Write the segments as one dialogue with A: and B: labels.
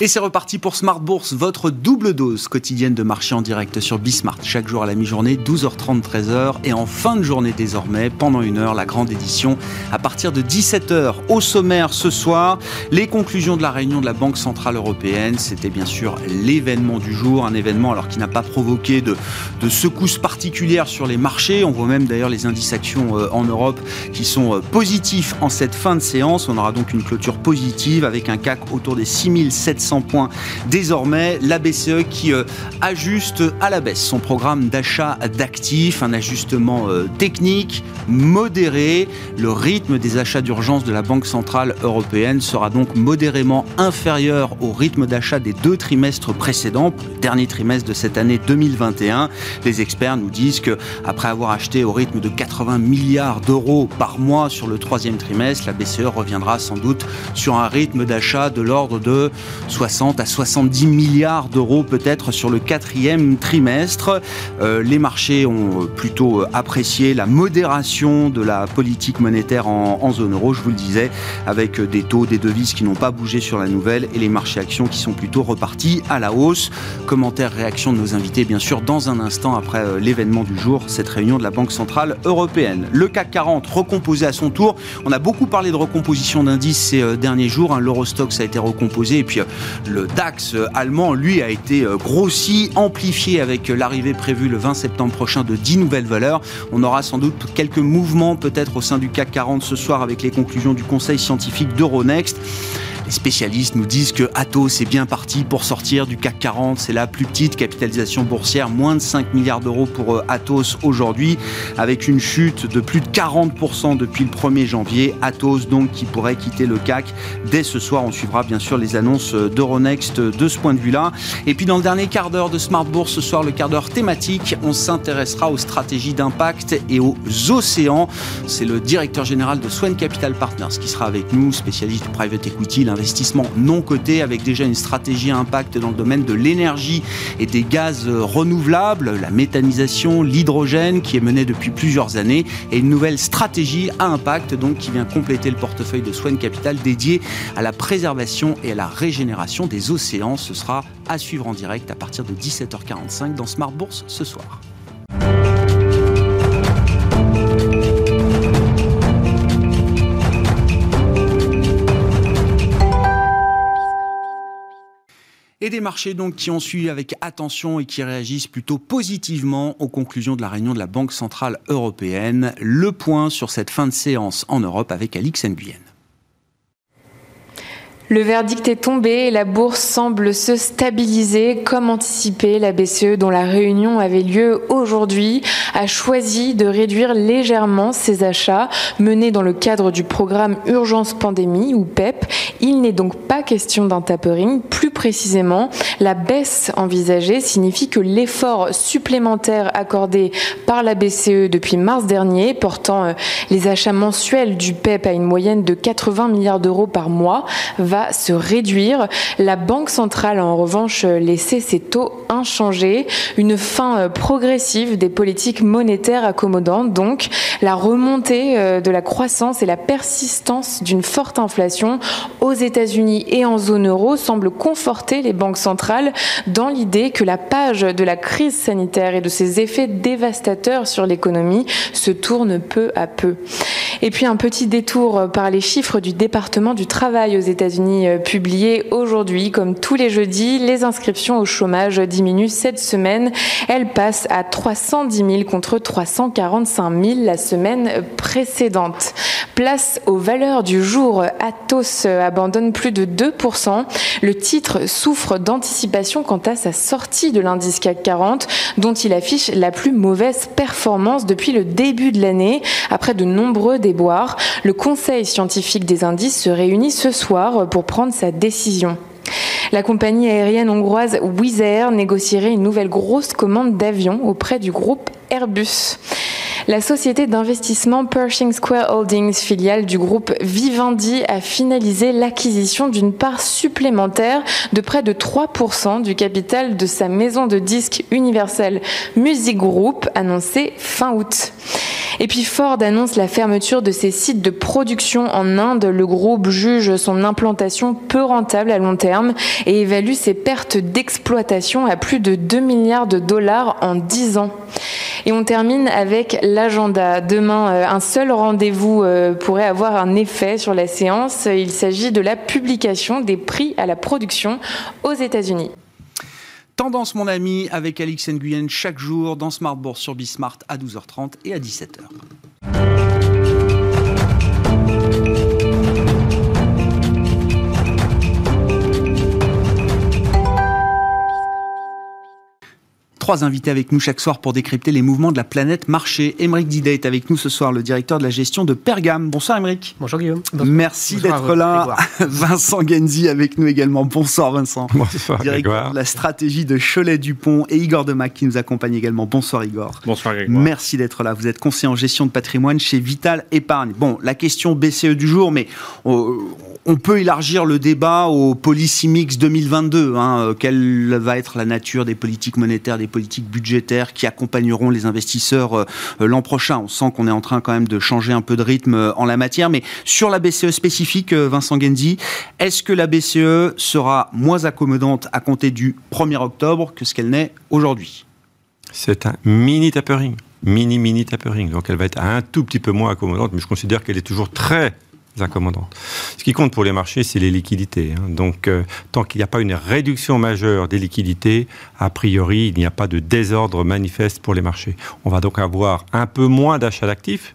A: Et c'est reparti pour Smart Bourse, votre double dose quotidienne de marché en direct sur Bismart. Chaque jour à la mi-journée, 12h30, 13h. Et en fin de journée désormais, pendant une heure, la grande édition à partir de 17h. Au sommaire ce soir, les conclusions de la réunion de la Banque Centrale Européenne. C'était bien sûr l'événement du jour. Un événement alors qui n'a pas provoqué de, de secousses particulières sur les marchés. On voit même d'ailleurs les indices actions euh, en Europe qui sont euh, positifs en cette fin de séance. On aura donc une clôture positive avec un CAC autour des 6700 points désormais. La BCE qui euh, ajuste à la baisse son programme d'achat d'actifs, un ajustement euh, technique modéré. Le rythme des achats d'urgence de la Banque Centrale Européenne sera donc modérément inférieur au rythme d'achat des deux trimestres précédents, dernier trimestre de cette année 2021. Les experts nous disent que après avoir acheté au rythme de 80 milliards d'euros par mois sur le troisième trimestre, la BCE reviendra sans doute sur un rythme d'achat de l'ordre de 60 à 70 milliards d'euros peut-être sur le quatrième trimestre. Euh, les marchés ont plutôt apprécié la modération de la politique monétaire en, zone euro, je vous le disais, avec des taux, des devises qui n'ont pas bougé sur la nouvelle et les marchés actions qui sont plutôt repartis à la hausse. Commentaire, réaction de nos invités, bien sûr, dans un instant après euh, l'événement du jour, cette réunion de la Banque Centrale Européenne. Le CAC 40 recomposé à son tour. On a beaucoup parlé de recomposition d'indices ces euh, derniers jours. Hein. L'Eurostox a été recomposé et puis le DAX allemand, lui, a été euh, grossi, amplifié avec euh, l'arrivée prévue le 20 septembre prochain de 10 nouvelles valeurs. On aura sans doute quelques mouvements peut-être au sein du CAC 40 ce soir avec les conclusions du conseil scientifique d'Euronext. Les spécialistes nous disent que Atos est bien parti pour sortir du CAC 40. C'est la plus petite capitalisation boursière, moins de 5 milliards d'euros pour euh, Atos aujourd'hui, avec une chute de plus de 40% depuis le 1er janvier. Atos donc qui pourrait quitter le CAC dès ce soir. On suivra bien sûr les annonces d'Euronext de ce point de vue-là. Et puis dans le dernier quart d'heure de Smart Bourse ce soir, le quart d'heure thématique, on s'intéressera aux stratégies d'impact et aux océans. C'est le directeur général de Swan Capital Partners qui sera avec nous, spécialiste du private equity, investissement non coté avec déjà une stratégie à impact dans le domaine de l'énergie et des gaz renouvelables, la méthanisation, l'hydrogène qui est menée depuis plusieurs années et une nouvelle stratégie à impact donc qui vient compléter le portefeuille de Swan Capital dédié à la préservation et à la régénération des océans. Ce sera à suivre en direct à partir de 17h45 dans Smart Bourse ce soir. Et des marchés donc qui ont suivi avec attention et qui réagissent plutôt positivement aux conclusions de la réunion de la Banque centrale européenne. Le point sur cette fin de séance en Europe avec Alix Nguyen.
B: Le verdict est tombé et la bourse semble se stabiliser comme anticipé. La BCE, dont la réunion avait lieu aujourd'hui, a choisi de réduire légèrement ses achats menés dans le cadre du programme Urgence Pandémie ou PEP. Il n'est donc pas question d'un tapering. Plus précisément, la baisse envisagée signifie que l'effort supplémentaire accordé par la BCE depuis mars dernier, portant euh, les achats mensuels du PEP à une moyenne de 80 milliards d'euros par mois, se réduire. La Banque centrale a en revanche laissé ses taux inchangés. Une fin euh, progressive des politiques monétaires accommodantes, donc la remontée euh, de la croissance et la persistance d'une forte inflation aux États-Unis et en zone euro semble conforter les banques centrales dans l'idée que la page de la crise sanitaire et de ses effets dévastateurs sur l'économie se tourne peu à peu. Et puis un petit détour par les chiffres du département du travail aux États-Unis euh, publié aujourd'hui. Comme tous les jeudis, les inscriptions au chômage diminuent cette semaine. Elles passent à 310 000 contre 345 000 la semaine précédente. Place aux valeurs du jour. Atos abandonne plus de 2%. Le titre souffre d'anticipation quant à sa sortie de l'indice CAC 40, dont il affiche la plus mauvaise performance depuis le début de l'année. Après de nombreux déboires, le conseil scientifique des indices se réunit ce soir pour prendre sa décision. La compagnie aérienne hongroise Wizz Air négocierait une nouvelle grosse commande d'avions auprès du groupe Airbus. La société d'investissement Pershing Square Holdings, filiale du groupe Vivendi, a finalisé l'acquisition d'une part supplémentaire de près de 3% du capital de sa maison de disques Universal Music Group, annoncée fin août. Et puis Ford annonce la fermeture de ses sites de production en Inde. Le groupe juge son implantation peu rentable à long terme et évalue ses pertes d'exploitation à plus de 2 milliards de dollars en 10 ans. Et on termine avec l'agenda. Demain, euh, un seul rendez-vous euh, pourrait avoir un effet sur la séance. Il s'agit de la publication des prix à la production aux États-Unis.
A: Tendance, mon ami, avec Alix Nguyen chaque jour dans Smart sur Bismart à 12h30 et à 17h. Trois invités avec nous chaque soir pour décrypter les mouvements de la planète marché. Émeric Didet est avec nous ce soir, le directeur de la gestion de Pergame. Bonsoir Émeric.
C: Bonjour Guillaume.
A: Merci d'être là. Vincent Genzi avec nous également. Bonsoir Vincent. Bonsoir Directeur de la stratégie de Cholet-Dupont et Igor Demac qui nous accompagne également. Bonsoir Igor.
D: Bonsoir Grégoire.
A: Merci d'être là. Vous êtes conseiller en gestion de patrimoine chez Vital Épargne. Bon, la question BCE du jour, mais on peut élargir le débat au Policy Mix 2022. Hein. Quelle va être la nature des politiques monétaires, des politiques budgétaires qui accompagneront les investisseurs euh, euh, l'an prochain. On sent qu'on est en train quand même de changer un peu de rythme euh, en la matière. Mais sur la BCE spécifique, Vincent Genzi, est-ce que la BCE sera moins accommodante à compter du 1er octobre que ce qu'elle n'est aujourd'hui?
E: C'est un mini tapering mini mini tapering. Donc elle va être un tout petit peu moins accommodante, mais je considère qu'elle est toujours très incommodantes. Ce qui compte pour les marchés, c'est les liquidités. Hein. Donc, euh, tant qu'il n'y a pas une réduction majeure des liquidités, a priori, il n'y a pas de désordre manifeste pour les marchés. On va donc avoir un peu moins d'achats d'actifs.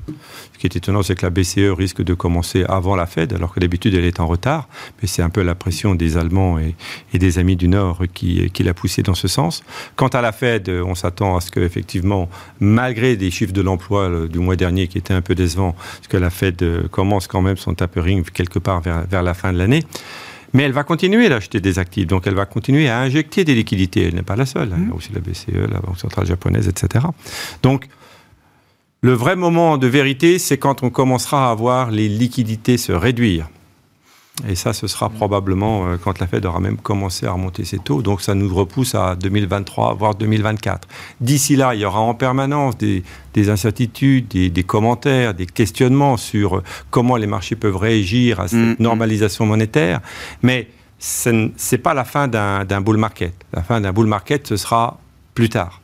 E: Ce qui est étonnant, c'est que la BCE risque de commencer avant la Fed, alors que d'habitude, elle est en retard. Mais c'est un peu la pression des Allemands et, des amis du Nord qui, l'a poussé dans ce sens. Quant à la Fed, on s'attend à ce qu'effectivement, malgré des chiffres de l'emploi du mois dernier qui étaient un peu décevants, que la Fed euh, commence quand même son tapering quelque part vers, la fin de l'année. Mais elle va continuer d'acheter des actifs, donc elle va continuer à injecter des liquidités. Elle n'est pas la seule. A aussi la BCE, la Banque centrale japonaise, etc. Donc, le vrai moment de vérité, c'est quand on commencera à voir les liquidités se réduire. Et ça, ce sera probablement euh, quand la Fed aura même commencé à remonter ses taux. Donc ça nous repousse à 2023, voire 2024. D'ici là, il y aura en permanence des, incertitudes, des, commentaires, des questionnements sur euh, comment les marchés peuvent réagir à cette mm, mm. normalisation monétaire. Mais ce n'est pas la fin d'un bull market. La fin d'un bull market, ce sera plus tard.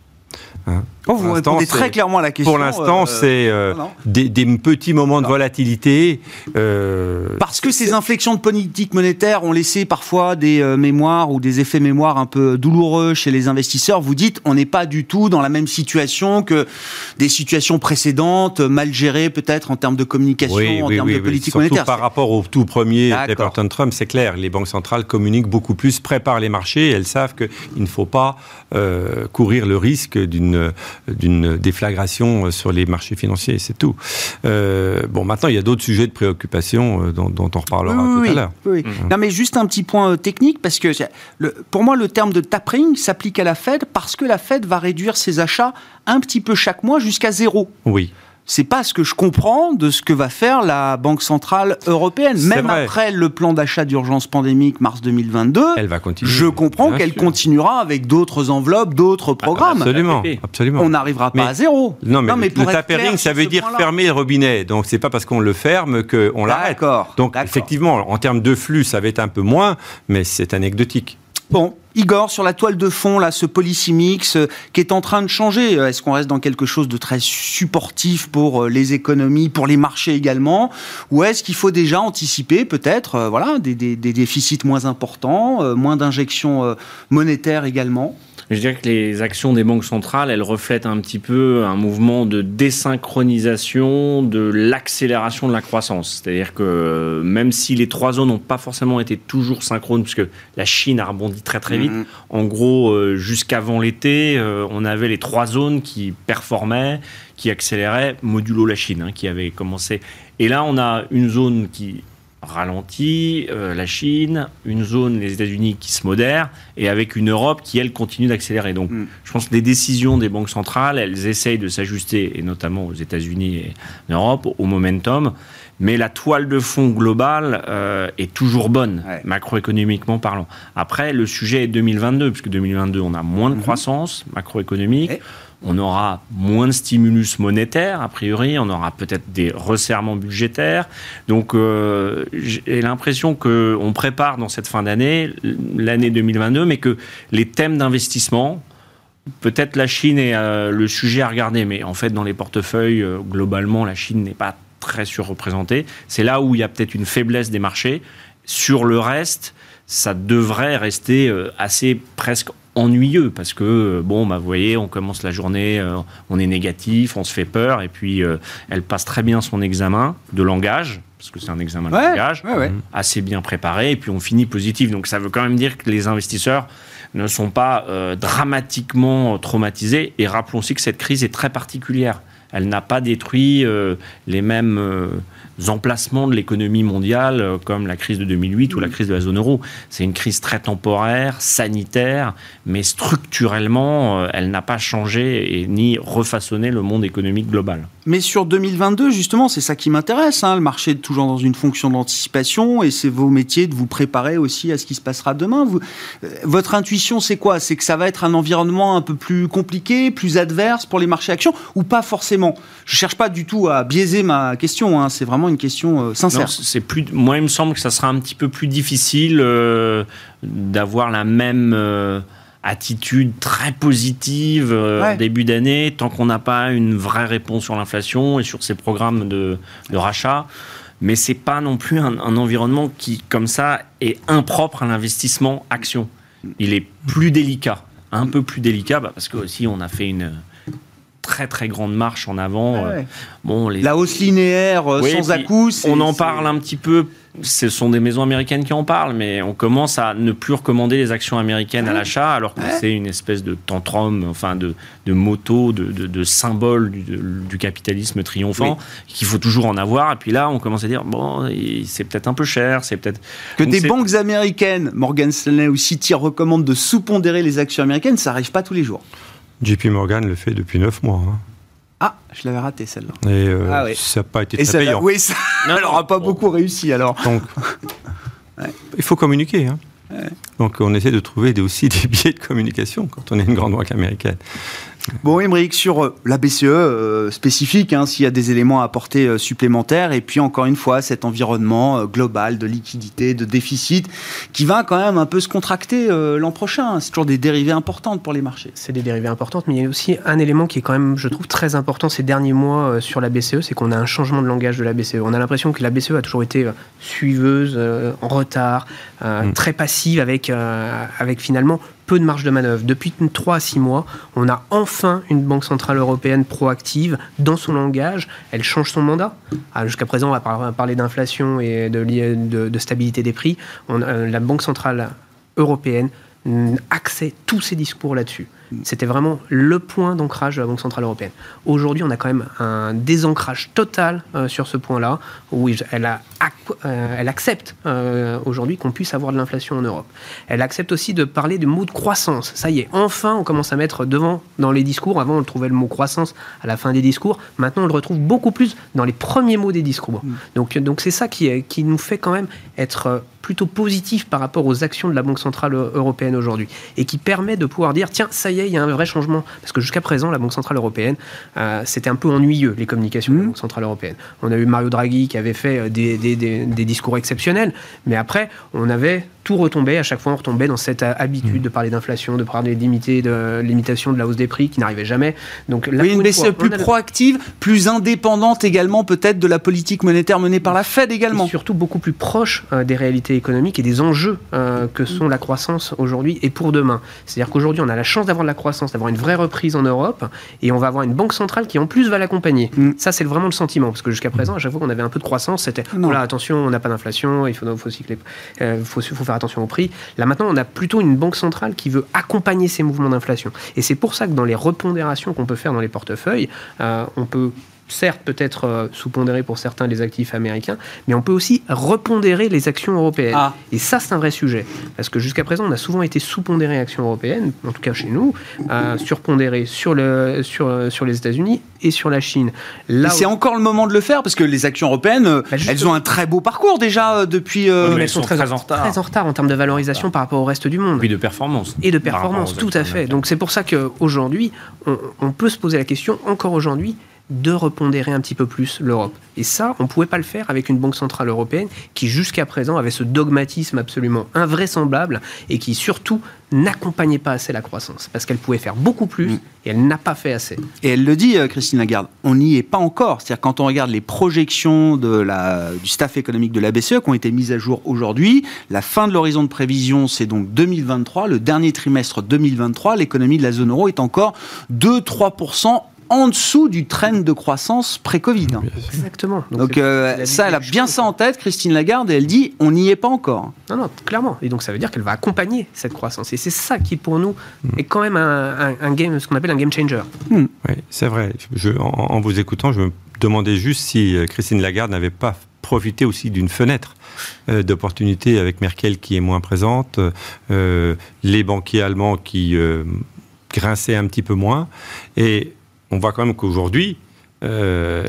A: Hein. Oh, vous répondez très clairement à la question.
E: Pour l'instant, euh, c'est euh, des, petits moments de volatilité.
A: Euh, Parce que ces inflexions de politique monétaire ont laissé parfois des mémoires ou des effets mémoire un peu douloureux chez les investisseurs. Vous dites, on n'est pas du tout dans la même situation que des situations précédentes, mal gérées peut-être en termes de communication, en termes de politique
E: Surtout
A: monétaire.
E: Par rapport au tout premier Trump, c'est clair. Les banques centrales communiquent beaucoup plus, préparent les marchés. Elles savent qu'il ne faut pas courir le risque d'une d'une déflagration euh, sur les marchés financiers, c'est tout. Euh, bon, maintenant, il y a d'autres sujets de préoccupation euh, dont, on reparlera tout à l'heure.
A: Oui, mmh. Non, mais juste un petit point technique, parce que pour moi, le terme de tapering s'applique à la Fed parce que la Fed va réduire ses achats un petit peu chaque mois jusqu'à zéro.
E: Oui
A: c'est pas ce que je comprends de ce que va faire la Banque centrale européenne. Même après le plan d'achat d'urgence pandémique mars 2022,
E: elle va continuer.
A: Je comprends qu'elle continuera avec d'autres enveloppes, d'autres ah, programmes.
E: Absolument, absolument.
A: On n'arrivera pas à zéro.
E: Non, mais, le tapering, ça veut dire fermer le robinet. Donc c'est pas parce qu'on le ferme qu'on l'arrête. Donc effectivement, en termes de flux, ça va être un peu moins, mais c'est anecdotique.
A: Bon, Igor, sur la toile de fond, là, ce policy mix euh, qui est en train de changer, euh, est-ce qu'on reste dans quelque chose de très supportif pour euh, les économies, pour les marchés également? Ou est-ce qu'il faut déjà anticiper peut-être voilà, des, déficits moins importants, moins d'injections monétaires également?
D: Je dirais que les actions des banques centrales, elles reflètent un petit peu un mouvement de désynchronisation de l'accélération de la croissance. C'est-à-dire que même si les trois zones n'ont pas forcément été toujours synchrones, puisque la Chine a rebondi très très vite, mm-hmm. en gros, euh, jusqu'avant l'été, euh, on avait les trois zones qui performaient, qui accéléraient, modulo la Chine, hein, qui avait commencé. Et là, on a une zone qui ralentit, euh, la Chine, une zone, les États-Unis qui se modèrent, et avec une Europe qui, elle, continue d'accélérer. Donc,
A: Mm.
D: je pense que les décisions des banques centrales, elles essayent de s'ajuster, et notamment aux États-Unis et en Europe, au momentum. Mais la toile de fond globale euh, est toujours bonne,
A: Ouais.
D: macroéconomiquement parlant. Après, le sujet est 2022, puisque 2022, on a moins de
A: Mhm.
D: croissance macroéconomique. On aura moins de stimulus monétaire, a priori. On aura peut-être des resserrements budgétaires. Donc, euh, j'ai l'impression qu'on prépare dans cette fin d'année, l'année 2022, mais que les thèmes d'investissement, peut-être la Chine est euh, le sujet à regarder, mais en fait, dans les portefeuilles, euh, globalement, la Chine n'est pas très surreprésentée. C'est là où il y a peut-être une faiblesse des marchés. Sur le reste, ça devrait rester euh, assez presque ennuyeux parce que euh, bon bah vous voyez on commence la journée euh, on est négatif on se fait peur et puis euh, elle passe très bien son examen de langage parce que c'est un examen de
A: Ouais,
D: langage
A: ouais, ouais.
D: assez bien préparé et puis on finit positif donc ça veut quand même dire que les investisseurs ne sont pas euh, dramatiquement traumatisés et rappelons aussi que cette crise est très particulière elle n'a pas détruit euh, les mêmes euh, emplacements de l'économie mondiale euh, comme la crise de 2008 ou la crise de la zone euro. C'est une crise très temporaire, sanitaire, mais structurellement, elle n'a pas changé et ni refaçonné le monde économique global.
A: Mais sur 2022, justement, c'est ça qui m'intéresse. hein. Le marché est toujours dans une fonction d'anticipation et c'est vos métiers de vous préparer aussi à ce qui se passera demain. Votre intuition, c'est quoi? C'est que ça va être un environnement un peu plus compliqué, plus adverse pour les marchés actions ou pas forcément? Je cherche pas du tout à biaiser ma question. hein. C'est vraiment une question euh, sincère.
D: C'est plus. Moi, il me semble que ça sera un petit peu plus difficile euh, d'avoir la même euh, attitude très positive
A: Ouais.
D: en début d'année tant qu'on n'a pas une vraie réponse sur l'inflation et sur ces programmes de, de rachat. Mais c'est pas non plus un, un environnement qui, comme ça, est impropre à l'investissement action. Il est plus délicat, un peu plus délicat, bah, parce que aussi on a fait une très très grande marche en avant. Euh,
A: ouais.
D: Bon, les,
A: La hausse linéaire euh,
D: Oui,
A: sans à-coups. c'est-
D: on en parle un petit peu. Ce sont des maisons américaines qui en parlent, mais on commence à ne plus recommander les actions américaines à l'achat, alors que c'est une espèce de tantrum, enfin de, de moto, de, de, de symbole du, capitalisme triomphant, qu'il faut toujours en avoir. Et puis là, on commence à dire bon, c'est peut-être un peu cher, c'est peut-être
A: Que
D: Donc
A: des banques américaines, Morgan Stanley ou Citi recommandent de sous-pondérer les actions américaines, ça arrive pas tous les jours.
E: JP Morgan le fait depuis 9 mois. hein.
A: Ah, je l'avais raté celle-là.
E: Et euh,
A: Ah oui.
E: ça n'a pas été
A: Et
E: très payant.
A: oui, ça, n'aura pas
D: Bon.
A: beaucoup réussi alors.
E: Donc, il faut communiquer. hein. Donc, on essaie de trouver des- aussi des biais de communication quand on est une grande banque américaine.
A: Bon, Émeric, sur euh, la BCE euh, spécifique, hein, s'il y a des éléments à apporter euh, supplémentaires, et puis encore une fois, cet environnement euh, global de liquidité, de déficit, qui va quand même un peu se contracter euh, l'an prochain. C'est toujours des dérivés importantes pour les marchés.
C: C'est des dérivés importantes, mais il y a aussi un élément qui est quand même, je trouve, très important ces derniers mois euh, sur la BCE, c'est qu'on a un changement de langage de la BCE. On a l'impression que la BCE a toujours été euh, suiveuse, euh, en retard, euh,
E: Mm.
C: très passive, avec, euh, avec finalement peu de marge de manœuvre. Depuis 3 à 6 mois, on a enfin une Banque Centrale Européenne proactive dans son langage. Elle change son mandat. Ah, Jusqu'à présent, on va par- parler d'inflation et de, li- de- de stabilité des prix. Euh, la Banque Centrale Européenne axait tous ses discours là-dessus. C'était vraiment le point d'ancrage de la Banque Centrale Européenne. Aujourd'hui, on a quand même un désancrage total euh, sur ce point-là, où elle, a, ac- euh, elle accepte euh, aujourd'hui qu'on puisse avoir de l'inflation en Europe. Elle accepte aussi de parler du mot de croissance. Ça y est, enfin, on commence à mettre devant dans les discours. Avant, on trouvait le mot croissance à la fin des discours. Maintenant, on le retrouve beaucoup plus dans les premiers mots des discours. Donc, donc c'est ça qui, qui nous fait quand même être plutôt positif par rapport aux actions de la Banque Centrale Européenne aujourd'hui. Et qui permet de pouvoir dire, tiens, ça y est, il y a un vrai changement. Parce que jusqu'à présent, la Banque Centrale Européenne, euh, c'était un peu ennuyeux, les communications de la Banque Centrale Européenne. On a eu Mario Draghi qui avait fait euh, des, des- des- des discours exceptionnels, mais après, on avait tout retombé, à chaque fois on retombait dans cette euh, habitude de parler d'inflation, de parler de limitation de la hausse des prix qui n'arrivait jamais. Donc là,
A: Oui, une BCE plus
C: a-
A: proactive, plus indépendante également peut-être de la politique monétaire menée par la Fed également.
C: Et surtout beaucoup plus proche euh, des réalités économiques et des enjeux euh, que sont la croissance aujourd'hui et pour demain. C'est-à-dire qu'aujourd'hui, on a la chance d'avoir de la croissance, d'avoir une vraie reprise en Europe, et on va avoir une banque centrale qui en plus va l'accompagner.
A: Mm.
C: Ça, c'est vraiment le sentiment, parce que jusqu'à présent, à chaque fois qu'on avait un peu de croissance, c'était
A: Non.
C: voilà, attention, on n'a pas d'inflation, il faut, faut, cycler- euh, faut, faut faire attention au prix. Là maintenant, on a plutôt une banque centrale qui veut accompagner ces mouvements d'inflation. Et c'est pour ça que dans les repondérations qu'on peut faire dans les portefeuilles, euh, on peut certes peut-être euh, sous-pondérer pour certains les actifs américains, mais on peut aussi repondérer les actions européennes.
A: Ah.
C: Et ça, c'est un vrai sujet. Parce que jusqu'à présent, on a souvent été sous-pondéré actions européennes, en tout cas chez nous, euh, surpondéré sur, le, sur, euh, sur les États-Unis et sur la Chine. Là
A: c'est
C: où-
A: encore le moment de le faire parce que les actions européennes, euh,
C: Bah,
A: elles ont un très beau parcours déjà depuis. euh,
D: Ouais, mais
C: elles sont très,
D: en retard.
C: très en retard en termes de valorisation par rapport au reste du monde.
D: Puis de performance.
C: et de performance, tout à fait. Donc c'est pour ça qu'aujourd'hui, on, on peut se poser la question, encore aujourd'hui, de repondérer un petit peu plus l'Europe. Et ça, on ne pouvait pas le faire avec une banque centrale européenne qui, jusqu'à présent, avait ce dogmatisme absolument invraisemblable et qui, surtout, n'accompagnait pas assez la croissance. Parce qu'elle pouvait faire beaucoup plus
A: Mm.
C: et elle n'a pas fait assez.
A: Et elle le dit, euh, Christine Lagarde, on n'y est pas encore. C'est-à-dire quand on regarde les projections de la, du staff économique de la BCE qui ont été mises à jour aujourd'hui, la fin de l'horizon de prévision, c'est donc 2023, le dernier trimestre 2023, l'économie de la zone euro est encore 2-3% en dessous du trend de croissance pré-Covid.
C: Exactement.
A: Donc euh,
C: la
A: ça, elle a bien ça en tête, Christine Lagarde, et elle dit, on n'y est pas encore.
C: Non, non, clairement. Et donc ça veut dire qu'elle va accompagner cette croissance. Et c'est ça qui, pour nous,
A: Mm.
C: est quand même un, un- un game, ce qu'on appelle un game changer.
E: Oui, c'est vrai. Je, en, en vous écoutant, je me demandais juste si euh, Christine Lagarde n'avait pas profité aussi d'une fenêtre euh, d'opportunité avec Merkel qui est moins présente, euh, les banquiers allemands qui euh, grinçaient un petit peu moins. Et on voit quand même qu'aujourd'hui, euh,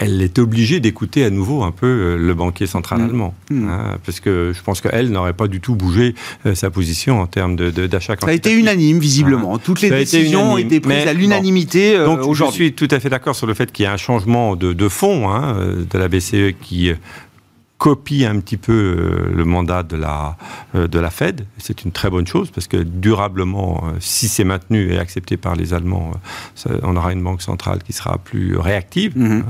E: elle est obligée d'écouter à nouveau un peu euh, le banquier central
A: Mm.
E: allemand.
A: Mm.
E: hein, parce que je pense qu'elle n'aurait pas du tout bougé euh, sa position en termes de- de- d'achat
A: Ça a été unanime, visiblement. Toutes les
E: Ça
A: décisions ont été prises
E: mais
A: à l'unanimité euh,
E: Donc je
A: aujourd'hui.
E: suis tout à fait d'accord sur le fait qu'il y a un changement de, de fond hein, de la BCE qui copie un petit peu euh, le mandat de la, euh, de la Fed. C'est une très bonne chose parce que durablement, euh, si c'est maintenu et accepté par les Allemands, ça- on aura une banque centrale qui sera plus réactive.
A: Mhm.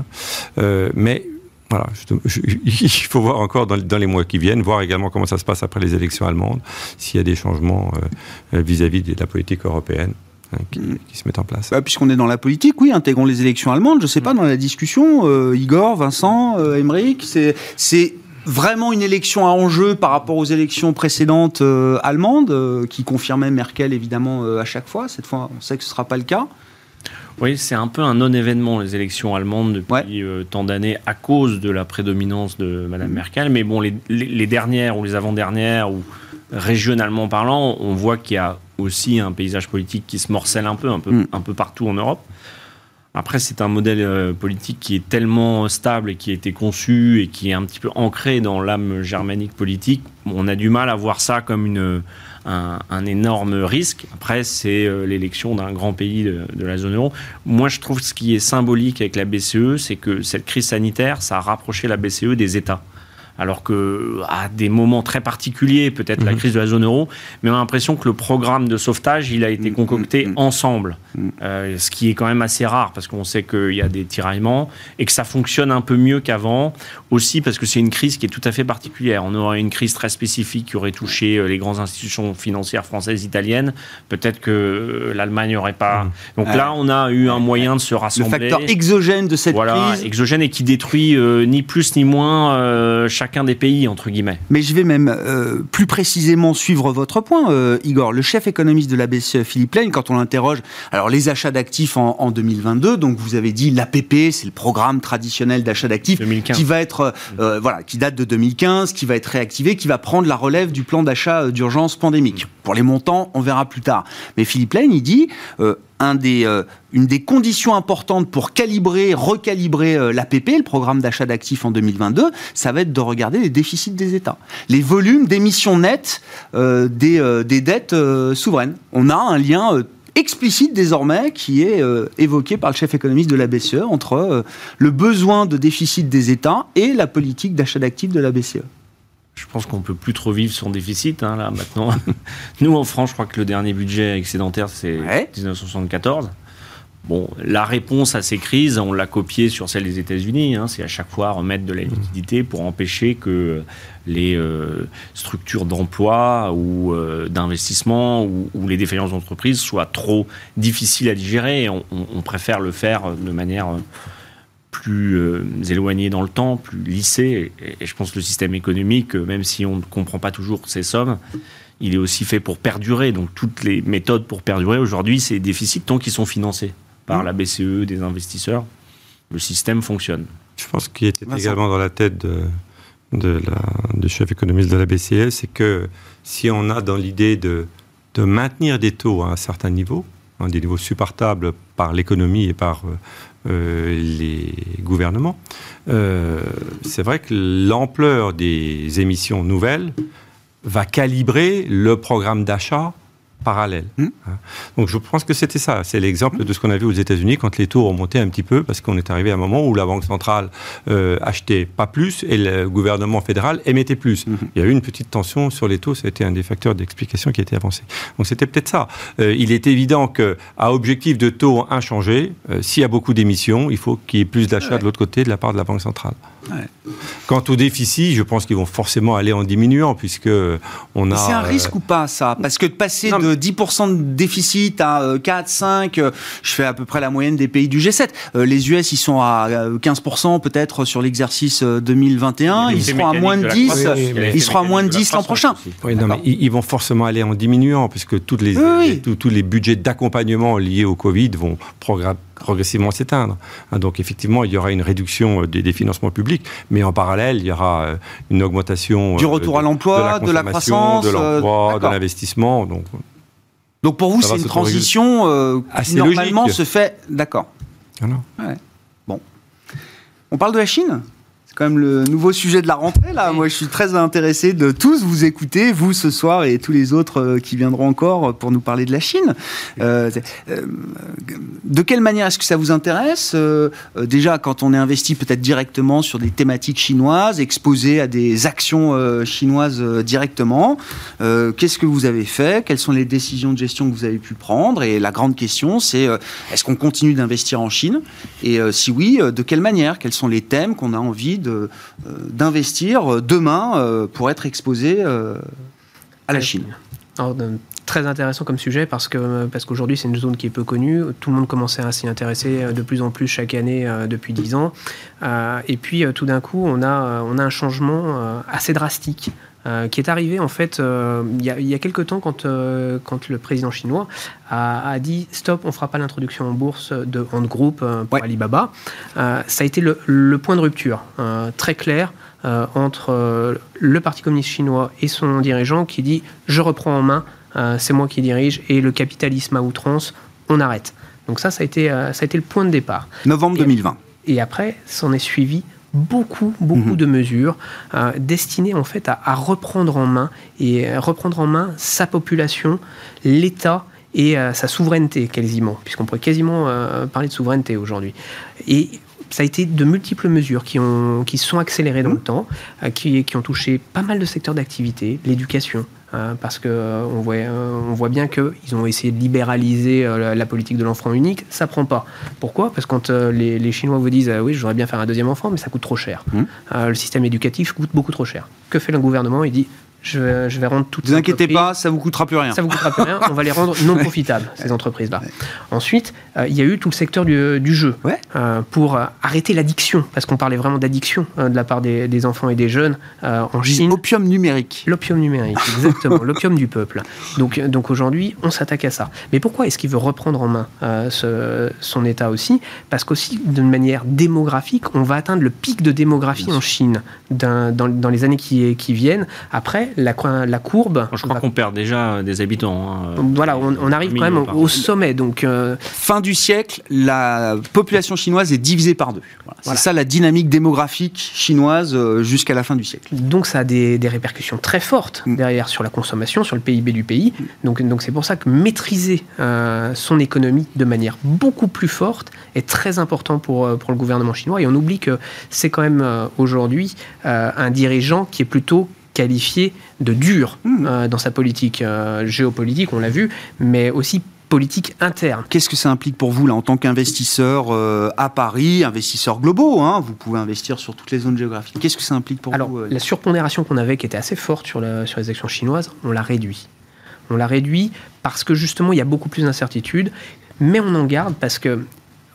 E: Euh, mais voilà, je- je- il faut voir encore dans, dans les mois qui viennent, voir également comment ça se passe après les élections allemandes, s'il y a des changements euh, vis-à-vis de la politique européenne hein, qui, qui se mettent en place.
A: Bah, Puisqu'on est dans la politique, oui, intégrons les élections allemandes. Je sais pas, dans la discussion, euh, Igor, Vincent, euh, Émeric, c'est, vraiment une élection à enjeu par rapport aux élections précédentes euh, allemandes, euh, qui confirmaient Merkel, évidemment, euh, à chaque fois. Cette fois, on sait que ce sera pas le cas.
D: Oui, c'est un peu un non-événement, les élections allemandes, depuis
A: Ouais.
D: euh, tant d'années, à cause de la prédominance de Mme Merkel. Mais bon, les, les- les dernières ou les avant-dernières, ou régionalement parlant, on voit qu'il y a aussi un paysage politique qui se morcelle un peu, un peu,
A: Mm.
D: un peu partout en Europe. Après, c'est un modèle euh, politique qui est tellement stable et qui a été conçu et qui est un petit peu ancré dans l'âme germanique politique. On a du mal à voir ça comme une, un, un énorme risque. Après, c'est euh, l'élection d'un grand pays de, de la zone euro. Moi, je trouve ce qui est symbolique avec la BCE, c'est que cette crise sanitaire, ça a rapproché la BCE des États. Alors que à des moments très particuliers, peut-être la
E: Mhm.
D: crise de la zone euro, mais on a l'impression que le programme de sauvetage, il a été
A: Mhm,
D: concocté
A: mhm.
D: ensemble. Euh, ce qui est quand même assez rare parce qu'on sait qu'il y a des tiraillements et que ça fonctionne un peu mieux qu'avant. Aussi parce que c'est une crise qui est tout à fait particulière. On aurait une crise très spécifique qui aurait touché euh, les grandes institutions financières françaises, italiennes. Peut-être que euh, l'Allemagne n'aurait pas. Donc là, on a eu un moyen de se
A: Le
D: rassembler
A: facteur exogène de cette
D: voilà,
A: crise.
D: exogène et qui détruit euh, ni plus ni moins euh, chacun des pays, entre guillemets.
A: Mais je vais même euh, plus précisément suivre votre point, euh, Igor. Le chef économiste de la BCE, Philippe Lane, quand on l'interroge, alors les achats d'actifs en, en 2022, donc vous avez dit l'APP, c'est le programme traditionnel d'achat d'actifs
D: 2015.
A: qui va être, euh, voilà, qui date de 2015, qui va être réactivé, qui va prendre la relève du plan d'achat d'urgence pandémique. Pour les montants, on verra plus tard. Mais Philippe Lane, il dit, euh, une des conditions importantes pour calibrer, recalibrer euh, l'APP, le programme d'achat d'actifs en 2022, ça va être de regarder les déficits des États, les volumes d'émissions nettes euh, des, dettes souveraines. On a un lien explicite désormais qui est évoqué par le chef économiste de la BCE entre le besoin de déficit des États et la politique d'achat d'actifs de la. BCE.
D: Je pense qu'on peut plus trop vivre sans déficit, hein, là, maintenant. Nous, en France, je crois que le dernier budget excédentaire, c'est
A: Ouais.
D: 1974. Bon, la réponse à ces crises, on l'a copiée sur celle des États-Unis. hein, c'est à chaque fois remettre de la liquidité pour empêcher que les euh, structures d'emploi ou euh, d'investissement ou, ou les défaillances d'entreprise soient trop difficiles à digérer. Et on, on- on préfère le faire de manière euh, plus euh, éloignée dans le temps, plus lissée. Et, et je pense que le système économique, euh, même si on ne comprend pas toujours ces sommes, il est aussi fait pour perdurer. Donc toutes les méthodes pour perdurer aujourd'hui, c'est des déficits tant qu'ils sont financés par
A: Mmh.
D: la BCE, des investisseurs. le système fonctionne.
E: Je pense qu'il était également dans la tête de, de la, du chef économiste de la BCE, c'est que si on a dans l'idée de, de maintenir des taux à un certain niveau, des niveaux supportables par l'économie et par euh, euh, les gouvernements, euh, c'est vrai que l'ampleur des émissions nouvelles va calibrer le programme d'achat parallèle.
A: Hmm.
E: Hein. Donc je pense que c'était ça. C'est l'exemple de ce qu'on a vu aux États-Unis quand les taux ont monté un petit peu parce qu'on est arrivé à un moment où la Banque centrale euh, achetait pas plus et le gouvernement fédéral émettait plus.
A: Hmm.
E: Il y a eu une petite tension sur les taux. Ça a été un des facteurs d'explication qui a été avancé. Donc c'était peut-être ça. Euh, il est évident que à objectif de taux inchangé, euh, s'il y a beaucoup d'émissions, il faut qu'il y ait plus d'achats
A: Ouais.
E: de l'autre côté de la part de la Banque centrale.
A: Ouais.
E: Quant au déficit, je pense qu'ils vont forcément aller en diminuant puisque on a.
A: C'est un
E: euh,
A: risque ou pas, ça? Parce que de passer
E: Non,
A: de 10% de déficit à euh, 4, 5, euh, je fais à peu près la moyenne des pays du G7. Euh, Les US, ils sont à euh, 15% peut-être sur l'exercice euh, 2021. Ils seront à moins de 10. Ils seront à moins de 10 l'an prochain.
E: Oui, non, mais ils, vont forcément aller en diminuant, puisque toutes les,
A: Oui, oui.
E: les- tous, tous les budgets d'accompagnement liés au Covid vont progressivement s'éteindre. Hein, donc effectivement, il y aura une réduction euh, des, des financements publics, mais en parallèle, il y aura euh, une augmentation
A: Du
E: euh,
A: retour
E: de-
A: à l'emploi, de la croissance,
E: de l'emploi,
A: euh,
E: de l'investissement. Donc
A: Donc pour vous, c'est une transition euh, qui
E: Assez
A: normalement
E: logique.
A: se fait. D'accord.
E: voilà.
A: On parle de la Chine? C'est quand même le nouveau sujet de la rentrée là. Moi, je suis très intéressé de tous vous écouter, vous ce soir et tous les autres euh, qui viendront encore pour nous parler de la Chine. Euh, euh, de quelle manière est-ce que ça vous intéresse Euh, Déjà, quand on est investi peut-être directement sur des thématiques chinoises, exposé à des actions euh, chinoises directement, qu'est-ce que vous avez fait Quelles sont les décisions de gestion que vous avez pu prendre Et la grande question, c'est est-ce qu'on continue d'investir en Chine Et si oui, de quelle manière Quels sont les thèmes qu'on a envie euh, d'investir euh, demain euh, pour être exposé à la Chine
C: Alors, très intéressant comme sujet parce que parce qu'aujourd'hui c'est une zone qui est peu connue. Tout le monde commençait à s'y intéresser de plus en plus chaque année depuis 10 ans. Et puis tout d'un coup on a on a un changement assez drastique. Euh, qui est arrivé en fait euh, il y, a, il y a quelques temps quand, euh, quand le président chinois a, a dit stop on fera pas l'introduction en bourse de Ant Group pour
A: Ouais.
C: Alibaba ça a été le, le point de rupture très clair entre le Parti communiste chinois et son dirigeant qui dit je reprends en main, c'est moi qui dirige et le capitalisme à outrance, on arrête. Donc ça, ça a été, ça a été le point de départ.
A: Novembre
C: Et-
A: 2020.
C: Et après, s'en est suivi beaucoup, beaucoup
A: Mhm.
C: de mesures euh, destinées en fait à, à reprendre en main et euh, reprendre en main sa population, l'État et euh, sa souveraineté quasiment, puisqu'on pourrait quasiment euh, parler de souveraineté aujourd'hui. Et ça a été de multiples mesures qui, ont, qui se sont accélérées dans le temps, qui, qui ont touché pas mal de secteurs d'activité, l'éducation. Hein, parce que euh, on voit, euh, on voit bien qu'ils ont essayé de libéraliser euh, la, la politique de l'enfant unique, ça prend pas. Pourquoi? Parce que quand euh, les, les Chinois vous disent euh, oui, je voudrais bien faire un deuxième enfant, mais ça coûte trop cher. Euh, le système éducatif coûte beaucoup trop cher. Que fait le gouvernement? Il dit je vais, je vais rendre toutes
A: Ne vous inquiétez pas, ça vous coûtera plus rien.
C: ça vous coûtera plus rien, on va les rendre non profitables, ces entreprises-là. Ensuite, euh, il y a eu tout le secteur du, du jeu
A: Ouais.
C: euh, pour euh, arrêter l'addiction, parce qu'on parlait vraiment d'addiction euh, de la part des, des enfants et des jeunes euh, en Chine.
A: opium numérique.
C: L'opium numérique, exactement, l'opium du peuple. Donc, donc aujourd'hui, on s'attaque à ça. Mais pourquoi est-ce qu'il veut reprendre en main euh, ce- son État aussi? Parce qu'aussi, d'une manière démographique, on va atteindre le pic de démographie en Chine dans, dans les années qui, qui viennent. Après, la, la courbe...
D: Je crois
C: va-
D: qu'on perd déjà des habitants. hein.
C: voilà, on, on arrive quand même au, sommet. Donc, euh,
A: Fin du siècle, la population chinoise est divisée par deux. Voilà.
C: Voilà.
A: C'est ça la dynamique démographique chinoise euh, jusqu'à la fin du siècle.
C: donc ça a des, des répercussions très fortes
A: Mm.
C: derrière sur la consommation, sur le PIB du pays. Donc, donc c'est pour ça que maîtriser euh, son économie de manière beaucoup plus forte est très important pour, pour le gouvernement chinois. Et on oublie que c'est quand même euh, aujourd'hui euh, un dirigeant qui est plutôt qualifié de dur
A: Mm.
C: euh, dans sa politique euh, géopolitique, on l'a vu, mais aussi politique interne.
A: Qu'est-ce que ça implique pour vous là en tant qu'investisseur euh, à Paris, investisseur globaux hein, Vous pouvez investir sur toutes les zones géographiques. Qu'est-ce que ça implique pour
C: Alors,
A: vous euh,
C: la surpondération qu'on avait, qui était assez forte sur, sur les actions chinoises, on l'a réduit. On l'a réduit parce que justement, il y a beaucoup plus d'incertitudes, mais on en garde parce que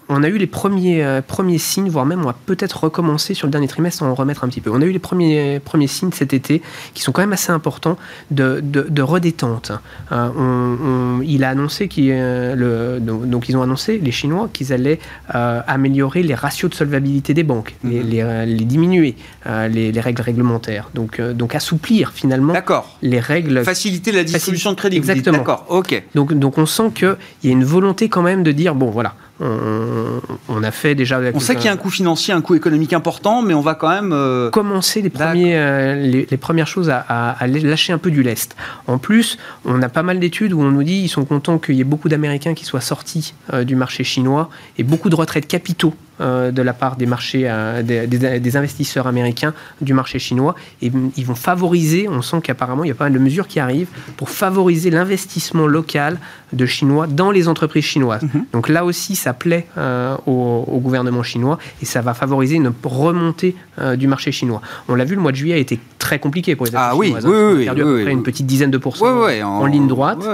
C: on a eu les premiers, euh, premiers signes, voire même on va peut-être recommencer sur le dernier trimestre en remettre un petit peu. On a eu les premiers, premiers signes cet été qui sont quand même assez importants de, de, redétente. Euh, il a annoncé euh, donc, ils ont annoncé les Chinois qu'ils allaient améliorer les ratios de solvabilité des banques, les, mhm. les, diminuer, les, les, règles réglementaires. Donc, donc assouplir finalement les règles.
A: Faciliter la distribution de crédit.
C: Exactement.
A: D'accord. Ok.
C: Donc, donc on sent qu'il y a une volonté quand même de dire bon voilà on, a fait déjà.
A: On sait qu'il y a un coût financier, un coût économique important, mais on va quand même
C: euh, commencer les, premiers, euh, les, premières choses à, lâcher un peu du lest. En plus, on a pas mal d'études où on nous dit qu'ils sont contents qu'il y ait beaucoup d'Américains qui soient sortis euh, du marché chinois et beaucoup de retraits de capitaux euh, de la part des marchés, euh, des, investisseurs américains du marché chinois. Et ils vont favoriser, on sent qu'apparemment il y a pas mal de mesures qui arrivent pour favoriser l'investissement local de Chinois dans les entreprises chinoises. Mhm. Donc là aussi, ça plaît euh, au, gouvernement chinois et ça va favoriser une remontée du marché chinois. On l'a vu, le mois de juillet a été très compliqué pour les
A: ah, oui,
C: chinoises.
A: Oui, hein. oui,
C: perdu à peu près une petite dizaine de pourcents en, ligne droite.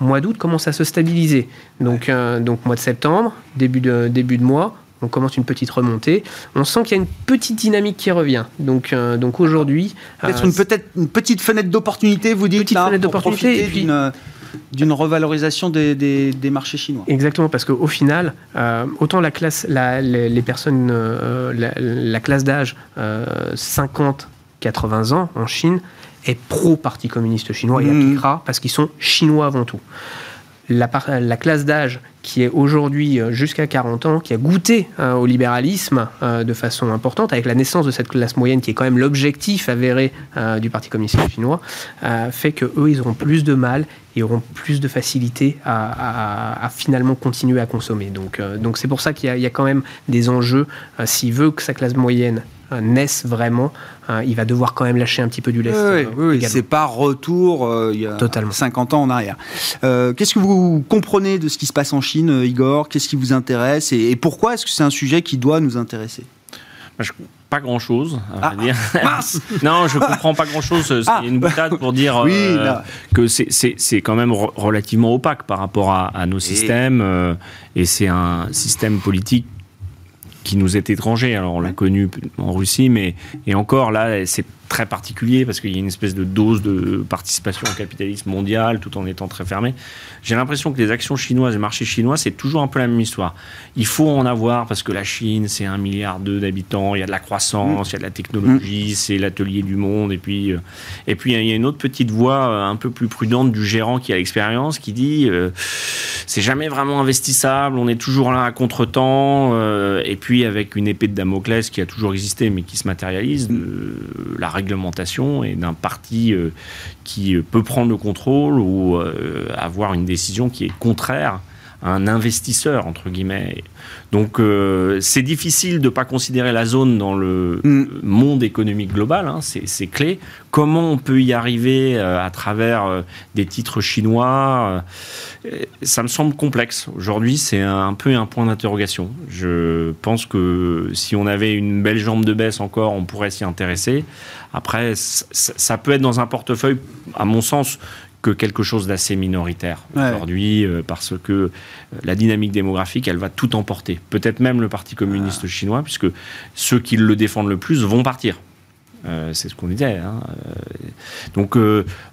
C: Mois d'août commence à se stabiliser. Donc, donc mois de septembre, début de, début de mois, on commence une petite remontée. On sent qu'il y a une petite dynamique qui revient. Donc, euh, donc aujourd'hui.
A: Peut-être une, peut une petite fenêtre d'opportunité, vous dites,
C: petite fenêtre d'opportunité.
A: d'une revalorisation des, des, marchés chinois.
C: Exactement, parce qu'au final, euh, autant la classe, la, les, personnes, euh, la, classe d'âge 50-80 ans en Chine est pro-parti communiste chinois et mmh. appliquera parce qu'ils sont chinois avant tout. La, la classe d'âge qui est aujourd'hui euh, jusqu'à 40 ans, qui a goûté euh, au libéralisme euh, de façon importante, avec la naissance de cette classe moyenne qui est quand même l'objectif avéré du Parti communiste chinois, fait que eux, ils auront plus de mal et auront plus de facilité à, finalement continuer à consommer. Donc, donc c'est pour ça qu'il y, a quand même des enjeux. S'il veut que sa classe moyenne naisse vraiment, il va devoir quand même lâcher un petit peu du lest.
A: Oui, oui, c'est pas retour il y a Totalement. 50 ans en arrière. Qu'est-ce que vous comprenez de ce qui se passe en Chine? Euh, Igor Qu'est-ce qui vous intéresse et, pourquoi est-ce que c'est un sujet qui doit nous intéresser
D: pas grand chose, à ah, dire. non, je comprends pas grand chose. C'est ah. une boutade pour dire euh, que c'est quand même relativement opaque par rapport à, nos systèmes. Euh, et c'est un système politique qui nous est étranger. Alors on l'a connu en Russie, mais et encore là, c'est très particulier parce qu'il y a une espèce de dose de participation au capitalisme mondial tout en étant très fermé. J'ai l'impression que les actions chinoises et marchés chinois, c'est toujours un peu la même histoire. Il faut en avoir parce que la Chine, c'est un milliard d'habitants, il y a de la croissance, il y a de la technologie, c'est l'atelier du monde. Et puis, euh, et puis, il y a une autre petite voix euh, un peu plus prudente du gérant qui a l'expérience qui dit euh, c'est jamais vraiment investissable, on est toujours là à contre-temps. et puis, avec une épée de Damoclès qui a toujours existé mais qui se matérialise, la réglementation et d'un parti euh, qui peut prendre le contrôle ou euh, avoir une décision qui est contraire à un investisseur, entre guillemets. Donc euh, c'est difficile de ne pas considérer la zone dans le mm. monde économique global, hein, c'est clé. Comment on peut y arriver à travers des titres chinois Ça me semble complexe. Aujourd'hui, c'est un, peu un point d'interrogation. Je pense que si on avait une belle jambe de baisse encore, on pourrait s'y intéresser. Après, ça peut être dans un portefeuille, à mon sens, que quelque chose d'assez minoritaire aujourd'hui, euh, parce que euh, la dynamique démographique, elle va tout emporter. Peut-être même le Parti communiste ah. chinois, puisque ceux qui le défendent le plus vont partir. Euh, c'est ce qu'on disait. Hein. Donc,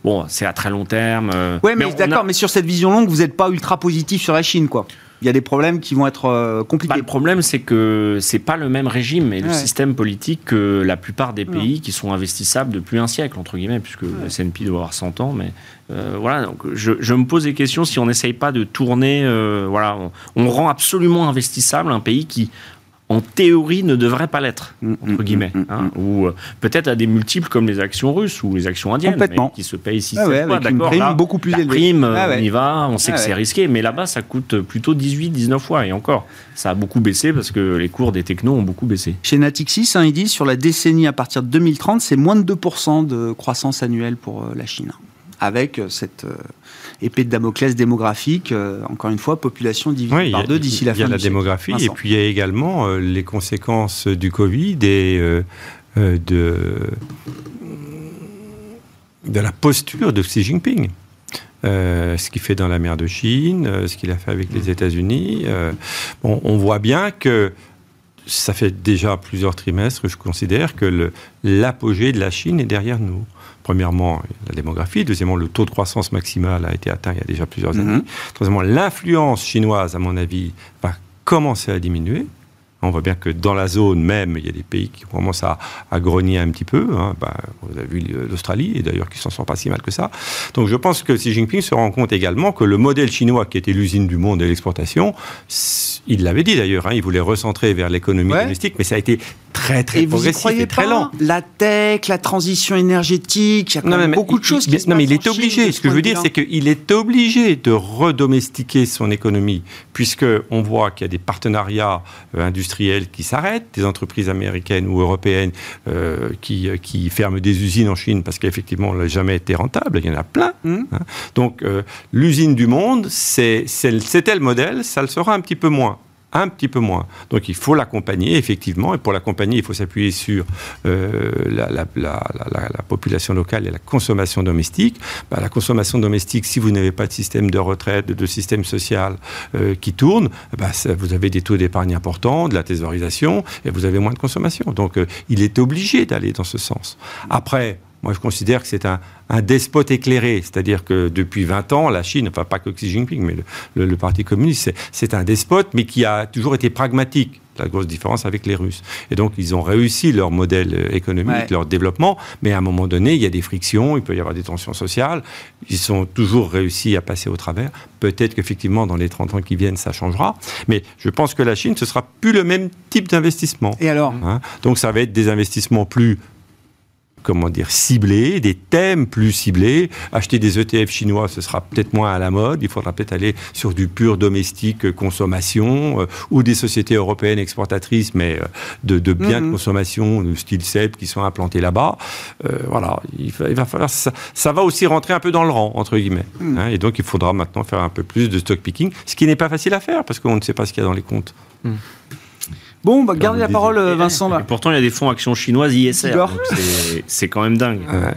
D: bon, c'est à très long terme.
A: oui, mais, d'accord, mais sur cette vision longue, vous n'êtes pas ultra positif sur la Chine, quoi il y a des problèmes qui vont être euh, compliqués. Bah,
D: le problème, c'est que c'est pas le même régime et le système politique que la plupart des pays qui sont investissables depuis un siècle, entre guillemets, puisque le SNP doit avoir 100 ans. Mais euh, voilà, donc je, me pose des questions si on n'essaye pas de tourner. Euh, voilà, on, rend absolument investissable un pays qui, en théorie, ne devrait pas l'être, mm, entre mm, guillemets. Mm, hein, ou euh, peut-être à des multiples comme les actions russes ou les actions indiennes, qui se payent ici.
A: Ah ouais, d'accord, prime beaucoup plus
D: la prime, ah on y va, on sait que c'est risqué, mais là-bas, ça coûte plutôt 18, 19 fois. Et encore, ça a beaucoup baissé parce que les cours des technos ont beaucoup baissé.
A: Chez Natixis, hein, ils disent sur la décennie à partir de 2030, c'est moins de 2% de croissance annuelle pour euh, la Chine. Avec euh, cette épée de Damoclès démographique. Euh, encore une fois, population divisée par deux d'ici la fin
E: du Il y a la démographie et puis il y a également euh, les conséquences du Covid et euh, de, de la posture de Xi Jinping. euh, ce qu'il fait dans la mer de Chine, euh, ce qu'il a fait avec les États-Unis. Euh, bon, on voit bien que ça fait déjà plusieurs trimestres, je considère que l'apogée de la Chine est derrière nous. Premièrement, la démographie. Deuxièmement, le taux de croissance maximal a été atteint il y a déjà plusieurs
A: Mhm.
E: années. Troisièmement, l'influence chinoise, à mon avis, va commencer à diminuer. On voit bien que dans la zone même, il y a des pays qui commencent à, à grogner un petit peu. hein. Ben, vous avez vu l'Australie, et d'ailleurs qui s'en sort pas si mal que ça. Donc je pense que Xi Jinping se rend compte également que le modèle chinois, qui était l'usine du monde de l'exportation, il l'avait dit d'ailleurs, hein, il voulait recentrer vers l'économie
A: Ouais.
E: domestique, mais ça a été très très
A: Et vous
E: progressif
A: croyez
E: et très
A: pas
E: lent.
A: La tech, la transition énergétique, il y a quand
E: Non,
A: même
E: mais-
A: beaucoup de choses
E: il-
A: qui se
E: Non, mais il est obligé. Ce que je veux dire, c'est qu'il est obligé de redomestiquer son économie, puisque on voit qu'il y a des partenariats euh, industriels qui s'arrêtent, des entreprises américaines ou européennes euh, qui, qui ferment des usines en Chine parce qu'effectivement, on n'a jamais été rentable. Il y en a plein.
A: Mhm.
E: hein. Donc, euh, l'usine du monde, c'était le modèle, ça le sera un petit peu moins un petit peu moins. Donc il faut l'accompagner, effectivement, et pour l'accompagner, il faut s'appuyer sur euh, la, la- la- la- la population locale et la consommation domestique. Bah, la consommation domestique, si vous n'avez pas de système de retraite, de système social euh, qui tourne, bah, vous avez des taux d'épargne importants, de la thésaurisation, et vous avez moins de consommation. Donc euh, il est obligé d'aller dans ce sens. Après, moi, je considère que c'est un, un despote éclairé, c'est-à-dire que depuis 20 ans, la Chine, enfin pas que Xi Jinping, mais le, le- le Parti communiste, c'est- un despote, mais qui a toujours été pragmatique. La grosse différence avec les Russes. Et donc, ils ont réussi leur modèle euh, économique,
A: Ouais.
E: leur développement, mais à un moment donné, il y a des frictions, il peut y avoir des tensions sociales. Ils sont toujours réussi à passer au travers. Peut-être qu'effectivement, dans les 30 ans qui viennent, ça changera. Mais je pense que la Chine, ce sera plus le même type d'investissement.
A: Et alors?
E: Hein? Donc ça va être des investissements plus comment dire, ciblés, des thèmes plus ciblés. Acheter des ETF chinois, ce sera peut-être moins à la mode. Il faudra peut-être aller sur du pur domestique euh, consommation euh, ou des sociétés européennes exportatrices, mais euh, de, de biens
A: Mhm.
E: de consommation, de style CEP, qui sont implantés là-bas. Euh, voilà, il va, il va falloir... Ça, ça va aussi rentrer un peu dans le rang, entre guillemets.
A: Mhm.
E: Hein, et donc, il faudra maintenant faire un peu plus de stock picking, ce qui n'est pas facile à faire, parce qu'on ne sait pas ce qu'il y a dans les comptes.
A: Bon, bah, gardez la parole, euh, Vincent.
D: Et pourtant, il y a des fonds actions chinoises ISR. C'est- C'est quand même dingue.
E: Ouais.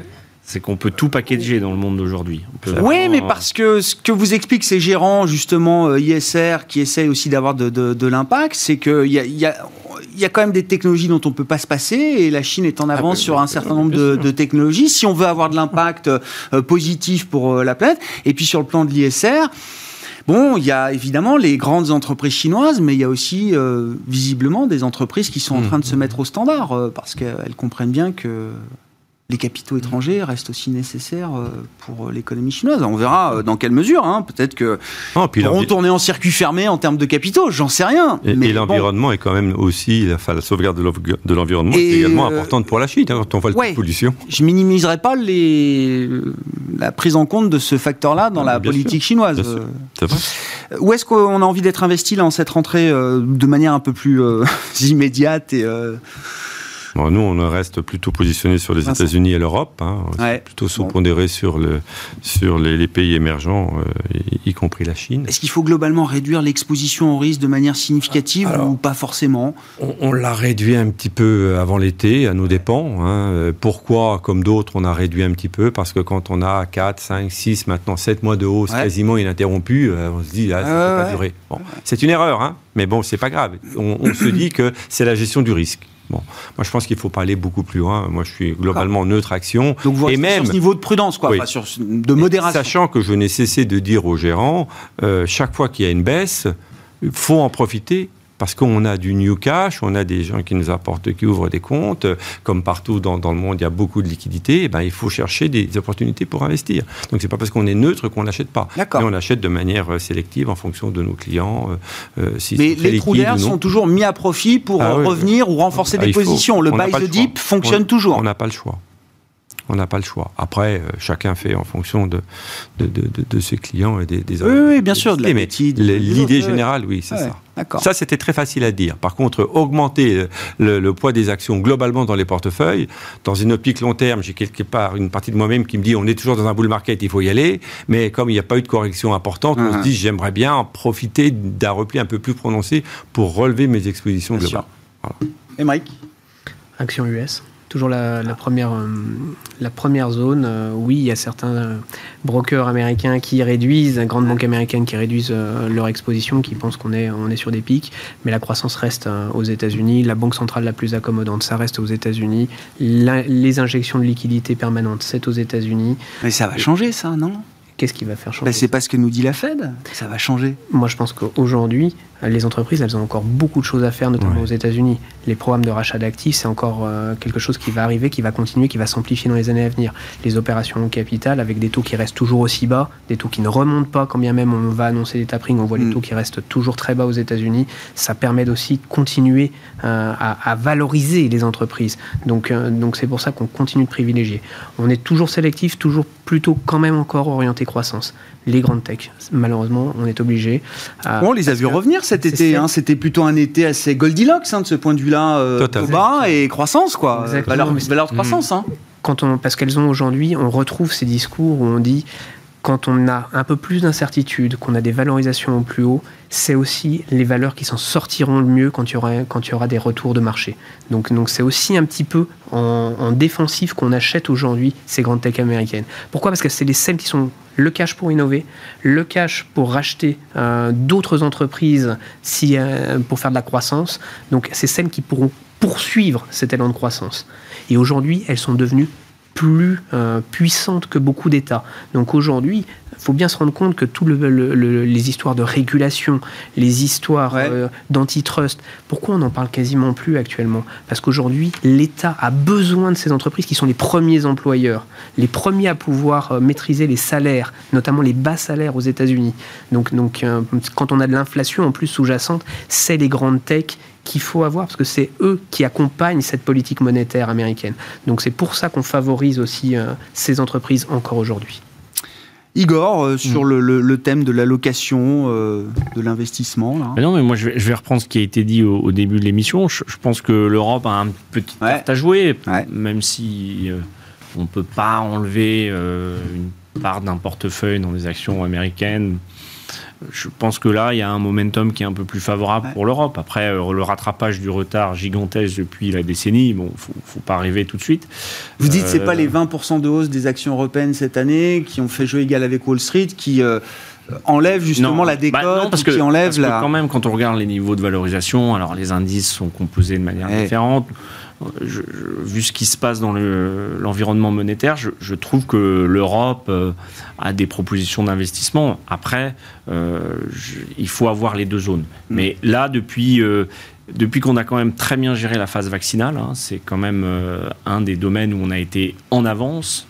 D: C'est qu'on peut tout packager dans le monde d'aujourd'hui.
A: Oui,
D: vraiment-
A: mais parce que ce que vous expliquent ces gérants, justement, euh, ISR, qui essayent aussi d'avoir de, de- de l'impact, c'est qu'il y a, il y, a, il y a quand même des technologies dont on ne peut pas se passer, et la Chine est en avance
E: bah,
A: sur
E: bien
A: un
E: sûr,
A: certain nombre de, technologies, si on veut avoir de l'impact euh, positif pour euh, la planète. Et puis sur le plan de l'ISR, Bon, il y a évidemment les grandes entreprises chinoises, mais il y a aussi euh, visiblement des entreprises qui sont en
E: Hmm.
A: train de se mettre au standard euh, parce qu'elles comprennent bien que les capitaux étrangers restent aussi nécessaires euh, pour l'économie chinoise. On verra euh, dans quelle mesure. hein. Peut-être que
E: Non, puis
A: pourront tourner en circuit fermé en termes de capitaux. J'en sais rien.
E: Et,
A: bon.
E: l'environnement est quand même aussi, enfin, la sauvegarde de l'env- de l'environnement est également
A: euh,
E: importante pour la Chine, hein, quand on voit le
A: ouais.
E: de pollution.
A: je minimiserai pas les... la prise en compte de ce facteur-là dans
E: Ah,
A: la politique
E: sûr,
A: chinoise. Euh,
E: vrai
A: Où est-ce qu'on a envie d'être investi là en cette rentrée euh, de manière un peu plus euh, immédiate et euh,
E: Bon, nous, on reste plutôt positionné sur les. États-Unis et l'Europe, hein,
A: Ouais.
E: plutôt sous-pondéré sur, le, sur les, les pays émergents, euh, y, y compris la Chine.
A: Est-ce qu'il faut globalement réduire l'exposition au risque de manière significative
E: Alors-
A: ou pas forcément?
E: On, on l'a réduit un petit peu avant l'été, à nos dépens. hein. Euh, Pourquoi, comme d'autres, on a réduit un petit peu? Parce que quand on a 4, 5, 6, maintenant 7 mois de hausse
A: Ouais.
E: quasiment ininterrompue, euh, on se dit, ah, ça ne peut pas
A: ouais.
E: durer. Bon, c'est une erreur, hein, mais bon, c'est pas grave. On, on se dit que c'est la gestion du risque. Bon, moi je pense qu'il faut pas aller beaucoup plus loin. Moi je suis globalement neutre action.
A: Donc vous
E: et même
A: sur ce niveau de prudence, quoi,
E: Oui.
A: enfin, sur ce- de modération.
E: Sachant que je n'ai cessé de dire aux gérants, euh, chaque fois qu'il y a une baisse, il faut en profiter. Parce qu'on a du new cash, on a des gens qui nous apportent, qui ouvrent des comptes. Comme partout dans, dans le monde, il y a beaucoup de liquidités. eh ben, il faut chercher des opportunités pour investir. Donc, c'est pas parce qu'on est neutre qu'on n'achète pas.
A: D'accord.
E: Mais on achète de manière euh, sélective en fonction de nos clients. euh, euh, s'ils
A: Mais les
E: non.
A: sont toujours mis à profit pour
E: Ah
A: euh,
E: oui,
A: revenir ou renforcer
E: Ah,
A: des
E: faut.
A: positions. Le buy the
E: le
A: dip fonctionne
E: On-
A: toujours.
E: On n'a pas le choix. On n'a pas le choix. Après, euh, chacun fait en fonction de, de, de, de- de ses clients et des, des
A: Oui, oui, bien sûr, de
E: l'idée générale, oui, c'est
A: Ouais,
E: ça.
A: D'accord.
E: Ça, c'était très facile à dire. Par contre, augmenter euh, le, le poids des actions globalement dans les portefeuilles, dans une optique long terme, j'ai quelque part une partie de moi-même qui me dit on est toujours dans un bull market, il faut y aller. Mais comme il n'y a pas eu de correction importante, on se dit j'aimerais bien en profiter d'un repli un peu plus prononcé pour relever mes expositions
A: Bien
E: globales.
A: sûr. Émeric
C: Action US. Toujours la, première, euh, la première zone. Euh, oui, il y a certains euh, brokers américains qui réduisent, grandes banques américaines qui réduisent leur exposition, qui pensent qu'on est, on est sur des pics, mais la croissance reste aux États-Unis. La banque centrale la plus accommodante, ça reste aux États-Unis. Les injections de liquidités permanentes, c'est aux États-Unis.
A: Mais ça va changer, ça, non?
C: Qu'est-ce qui va faire changer?
A: ben, C'est pas ce que nous dit la Fed. Ça va changer.
C: Moi, je pense qu'aujourd'hui, les entreprises, elles ont encore beaucoup de choses à faire, notamment aux États-Unis. Les programmes de rachat d'actifs, c'est encore euh, quelque chose qui va arriver, qui va continuer, qui va s'amplifier dans les années à venir. Les opérations en capital, avec des taux qui restent toujours aussi bas, des taux qui ne remontent pas, quand bien même on va annoncer les tapering, on voit les mm. taux qui restent toujours très bas aux États-Unis. Ça permet aussi de continuer euh, à, valoriser les entreprises. Donc, euh, donc c'est pour ça qu'on continue de privilégier. On est toujours sélectif, toujours plutôt quand même encore orienté croissance les grandes techs. Malheureusement, on est obligé.
A: on les a vu revenir cet été. Hein. C'était plutôt un été assez Goldilocks hein, de ce point de vue-là, euh, bas et croissance, quoi. Valeur, valeur, de croissance. Hein.
C: Quand on, parce qu'elles ont aujourd'hui, on retrouve ces discours où on dit quand on a un peu plus d'incertitude, qu'on a des valorisations au plus haut, c'est aussi les valeurs qui s'en sortiront le mieux quand il y aura, quand il y aura des retours de marché. Donc, donc c'est aussi un petit peu en, défensif qu'on achète aujourd'hui ces grandes tech américaines. Pourquoi? Parce que c'est les celles qui sont le cash pour innover, le cash pour racheter euh, d'autres entreprises si, euh, pour faire de la croissance. Donc c'est celles qui pourront poursuivre cet élan de croissance. Et aujourd'hui, elles sont devenues plus euh, puissante que beaucoup d'États. Donc aujourd'hui, il faut bien se rendre compte que toutes les histoires de régulation, les histoires euh, d'antitrust, pourquoi on n'en parle quasiment plus actuellement? Parce qu'aujourd'hui, l'État a besoin de ces entreprises qui sont les premiers employeurs, les premiers à pouvoir euh, maîtriser les salaires, notamment les bas salaires aux États-Unis. Donc, donc quand on a de l'inflation en plus sous-jacente, c'est les grandes techs qu'il faut avoir, parce que c'est eux qui accompagnent cette politique monétaire américaine. Donc c'est pour ça qu'on favorise aussi euh, ces entreprises encore aujourd'hui.
A: Igor, euh, sur mm. le, thème de l'allocation, euh, de l'investissement.
D: non, mais moi je vais, reprendre ce qui a été dit au, début de l'émission. Je, pense que l'Europe a un petit ouais. à jouer, même si on ne peut pas enlever une part d'un portefeuille dans les actions américaines je pense que là, il y a un momentum qui est un peu plus favorable pour l'Europe. Après, euh, le rattrapage du retard gigantesque depuis la décennie, bon, faut, faut pas arriver tout de suite.
A: Vous dites, c'est pas euh, les 20% de hausse des actions européennes cette année qui ont fait jeu égal avec Wall Street, qui euh, enlève justement la décote, bah non, parce que, qui enlève parce
D: que quand même, quand on regarde les niveaux de valorisation, alors les indices sont composés de manière différente vu ce qui se passe dans l'environnement monétaire, je, trouve que l'Europe euh, a des propositions d'investissement. Après, euh, il faut avoir les deux zones. Mm. Mais là, depuis, euh, depuis qu'on a quand même très bien géré la phase vaccinale, hein, c'est quand même un des domaines où on a été en avance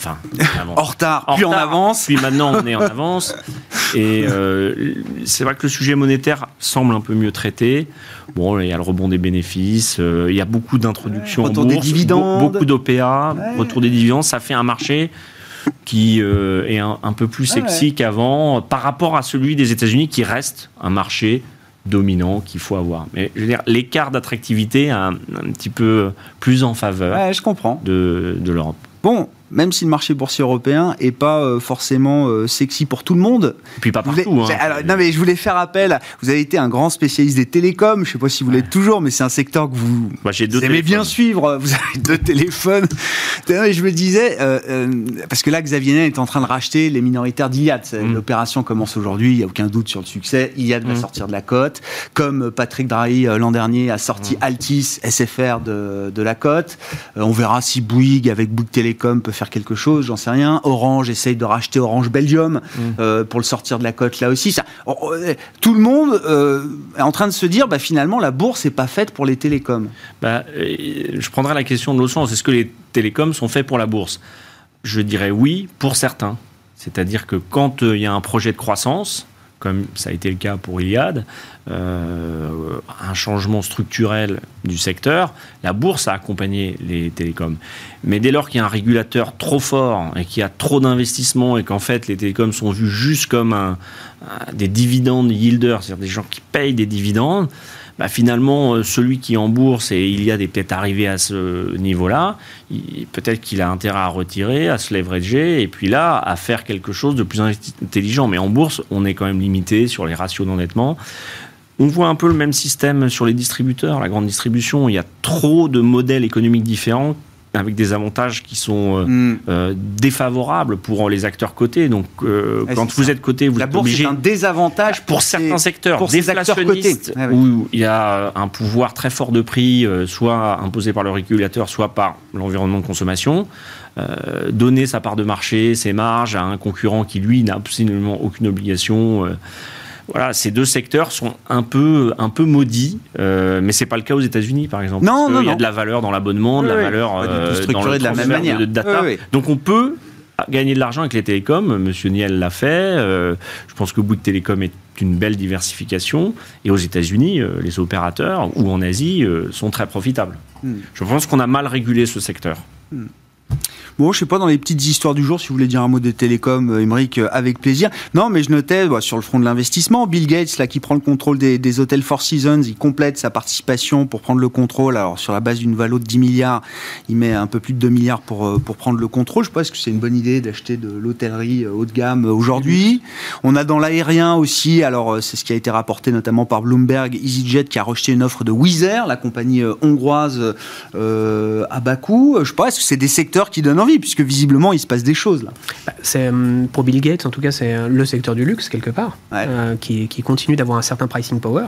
D: Enfin,
A: en retard, puis en avance.
D: Puis maintenant, on est en avance. Et euh, c'est vrai que le sujet monétaire semble un peu mieux traité. Bon, il y a le rebond des bénéfices, euh, il y a beaucoup d'introductions.
A: retour des dividendes.
D: Beaucoup d'OPA, retour des dividendes. Ça fait un marché qui euh, est un, peu plus sexy qu'avant par rapport à celui des États-Unis qui reste un marché dominant qu'il faut avoir. Mais je veux dire, l'écart d'attractivité est un, petit peu plus en faveur
A: je comprends.
D: de, de l'Europe.
A: Bon, même si le marché boursier européen est pas euh, forcément euh, sexy pour tout le monde.
D: Et puis pas partout.
A: Hein. non mais je voulais faire appel. Vous avez été un grand spécialiste des télécoms. Je sais pas si vous l'êtes toujours, mais c'est un secteur que vous, aimez bien suivre. Vous avez deux téléphones. Et je me disais euh, parce que là Xavier Niel est en train de racheter les minoritaires d'Iliad. Mm. L'opération commence aujourd'hui. Il y a aucun doute sur le succès. Iliad va mm. sortir de la cote, comme Patrick Drahi l'an dernier a sorti mm. Altis SFR de, de la cote. on verra si Bouygues avec Bouygues Télécom peut faire quelque chose, j'en sais rien. Orange essaye de racheter Orange Belgium mm. euh, pour le sortir de la cote là aussi. Ça, oh, oh, eh, tout le monde euh, est en train de se dire, bah, finalement, la bourse n'est pas faite pour les télécoms.
D: Bah, euh, je prendrai la question de l'autre sens. Est-ce que les télécoms sont faits pour la bourse? Je dirais oui pour certains. C'est-à-dire que quand il y a un projet de croissance, comme ça a été le cas pour Iliad, euh, un changement structurel du secteur, la bourse a accompagné les télécoms. Mais dès lors qu'il y a un régulateur trop fort et qu'il y a trop d'investissements et qu'en fait les télécoms sont vus juste comme des dividendes yielders, c'est-à-dire des gens qui payent des dividendes, bah, finalement, euh, celui qui en bourse et il y a des peut-être arrivé à ce niveau-là, peut-être qu'il a intérêt à retirer, à se leverager, et puis là, à faire quelque chose de plus intelligent. Mais en bourse, on est quand même limité sur les ratios d'endettement. On voit un peu le même système sur les distributeurs, la grande distribution. Il y a trop de modèles économiques différents avec des avantages qui sont euh,
A: Hmm.
D: euh, défavorables pour les acteurs cotés. Donc, euh,
A: Ouais,
D: quand vous
A: ça.
D: êtes coté, vous
A: La
D: êtes
A: bourse
D: obligé
A: est un désavantage
D: pour
A: ces-
D: certains secteurs
A: pour ces acteurs cotés.
D: où il y a un pouvoir très fort de prix, euh, soit imposé par le régulateur, soit par l'environnement de consommation. euh, donner sa part de marché, ses marges à un concurrent qui lui n'a absolument aucune obligation. euh, voilà, ces deux secteurs sont un peu, un peu maudits, euh, mais c'est pas le cas aux États-Unis, par exemple.
A: Non, non,
D: qu'il y a
A: non.
D: de la valeur dans l'abonnement, de
A: Oui,
D: la
A: oui.
D: valeur euh, dans le
A: de la même
D: transfert
A: manière.
D: de data.
A: Oui, oui.
D: Donc on peut gagner de l'argent avec les télécoms. Monsieur Niel l'a fait. Euh, je pense que Bouygues Télécom est une belle diversification. Et aux États-Unis, euh, les opérateurs ou en Asie euh, sont très profitables.
A: Hmm.
D: Je pense qu'on a mal régulé ce secteur.
A: Bon, je sais pas, dans les petites histoires du jour, si vous voulez dire un mot des télécoms, euh, Émeric, euh, avec plaisir. Non, mais je notais, bah, sur le front de l'investissement, Bill Gates, là, qui prend le contrôle des, hôtels Four Seasons, il complète sa participation pour prendre le contrôle. Alors, sur la base d'une valo de 10 milliards, il met un peu plus de 2 milliards pour, euh, pour prendre le contrôle. Je est-ce que c'est une bonne idée d'acheter de l'hôtellerie haut de gamme aujourd'hui? On a dans l'aérien aussi, alors, c'est ce qui a été rapporté notamment par Bloomberg, EasyJet qui a rejeté une offre de Wizz Air, la compagnie hongroise, euh, à coût. Je est-ce que c'est des secteurs qui donnent envie, puisque visiblement, il se passe des choses, là.
C: Bah, C'est hum, pour Bill Gates, en tout cas, c'est euh, le secteur du luxe quelque part,
A: Ouais.
C: euh, qui, qui continue d'avoir un certain pricing power.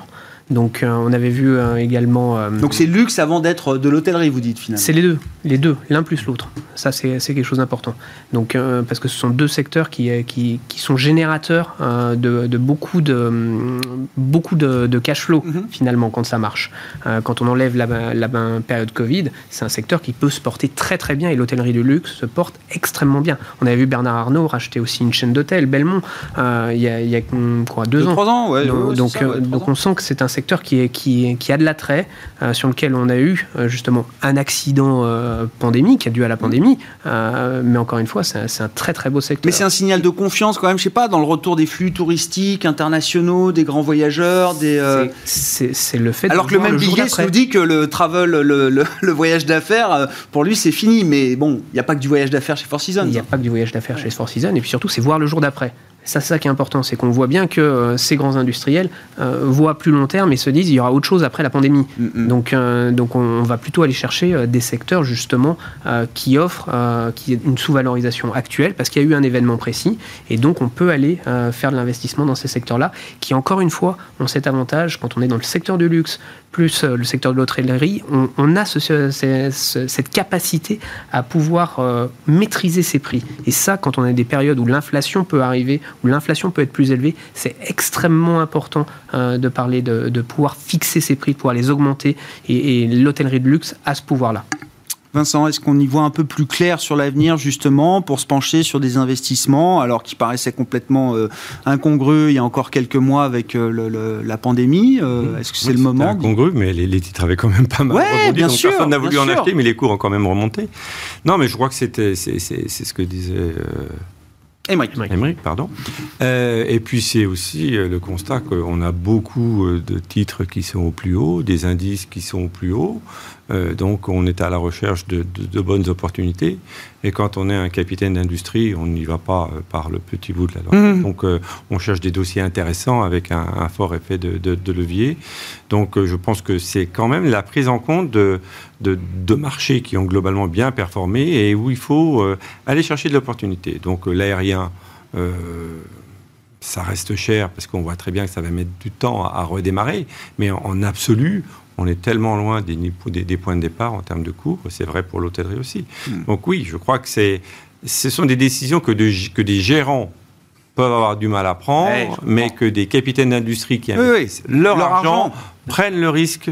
C: Donc, euh, on avait vu euh, également. euh,
A: Donc c'est luxe avant d'être de l'hôtellerie, vous dites finalement.
C: c'est les deux, les deux, l'un plus l'autre. Ça, c'est c'est quelque chose d'important. Donc, euh, parce que ce sont deux secteurs qui, qui, qui sont générateurs euh, de, de beaucoup de beaucoup de, de cash flow
A: Mhm.
C: finalement quand ça marche. Euh, quand on enlève la, la période Covid, c'est un secteur qui peut se porter très très bien et l'hôtellerie de luxe se porte extrêmement bien. On avait vu Bernard Arnault racheter aussi une chaîne d'hôtels, Belmont, euh, il y a, il y a hum, quoi, deux,
A: Deux,
C: ans.
A: trois ans, ouais.
C: Donc,
A: ouais,
C: donc,
A: c'est ça, ouais, trois
C: donc
A: ans.
C: on sent que c'est un secteur qui, est, qui, est- qui a de l'attrait, euh, sur lequel on a eu euh, justement un accident euh, pandémique dû à la pandémie, mais encore une fois, c'est un, très très beau secteur.
A: Mais c'est un signal de confiance quand même, je sais pas, dans le retour des flux touristiques internationaux, des grands voyageurs, des.
C: C'est- le fait de
A: Alors que le même Bill Gates nous dit que le travel, le, le- le voyage d'affaires, pour lui c'est fini. Mais bon, il n'y a pas que du voyage d'affaires chez Four Seasons.
C: Il n'y a pas que du voyage d'affaires chez Four Seasons, et puis surtout, c'est voir le jour d'après. Ça, c'est ça qui est important, c'est qu'on voit bien que euh, ces grands industriels euh, voient plus long terme et se disent il y aura autre chose après la pandémie.
A: Mm, mm.
C: Donc, euh, donc on, on va plutôt aller chercher euh, des secteurs justement qui offrent qui une sous-valorisation actuelle parce qu'il y a eu un événement précis et donc on peut aller faire de l'investissement dans ces secteurs-là qui encore une fois ont cet avantage quand on est dans le secteur du luxe plus le secteur de l'hôtellerie, on, on a ce- ce- ce- ce- cette capacité à pouvoir maîtriser ses prix. Et ça, quand on a des périodes où l'inflation peut arriver, où l'inflation peut être plus élevée, c'est extrêmement important euh, de parler de, de pouvoir fixer ses prix, de pouvoir les augmenter. Et, et l'hôtellerie de luxe a ce pouvoir-là.
A: Vincent, est-ce qu'on y voit un peu plus clair sur l'avenir justement pour se pencher sur des investissements alors qui paraissaient complètement euh, incongrus il y a encore quelques mois avec euh, le- le- la pandémie Euh, Est-ce que c'est
E: Oui,
A: le moment
E: incongru, mais les, les titres avaient quand même pas mal
A: Ouais,
E: rebondi,
A: bien
E: donc
A: sûr,
E: Personne n'a voulu en
A: sûr.
E: acheter, mais les cours ont quand même remonté. Non, mais je crois que c'était c'est c'est- c'est ce que disait euh,
A: Émeric.
E: Émeric, pardon. Euh, et puis c'est aussi euh, le constat qu'on a beaucoup euh, de titres qui sont au plus haut, des indices qui sont au plus haut. Euh, donc on est à la recherche de, de- de bonnes opportunités. Et quand on est un capitaine d'industrie, on n'y va pas euh, par le petit bout de la langue.
A: Mhm.
E: Donc euh, on cherche des dossiers intéressants avec un, un fort effet de, levier. Donc je pense que c'est quand même la prise en compte de, de, marchés qui ont globalement bien performé et où il faut aller chercher de l'opportunité. Donc l'aérien, ça reste cher parce qu'on voit très bien que ça va mettre du temps à, redémarrer, mais en absolu, on est tellement loin des, niveaux- des, des points de départ en termes de cours, c'est vrai pour l'hôtellerie aussi.
A: Hmm.
E: Donc oui, je crois que c'est, ce sont des décisions que, de- que des gérants peuvent avoir du mal à prendre,
A: Ouais,
E: mais que des capitaines d'industrie qui
A: Oui, oui,
E: investissent leur,
A: leur
E: argent,
A: argent.
E: prennent le risque,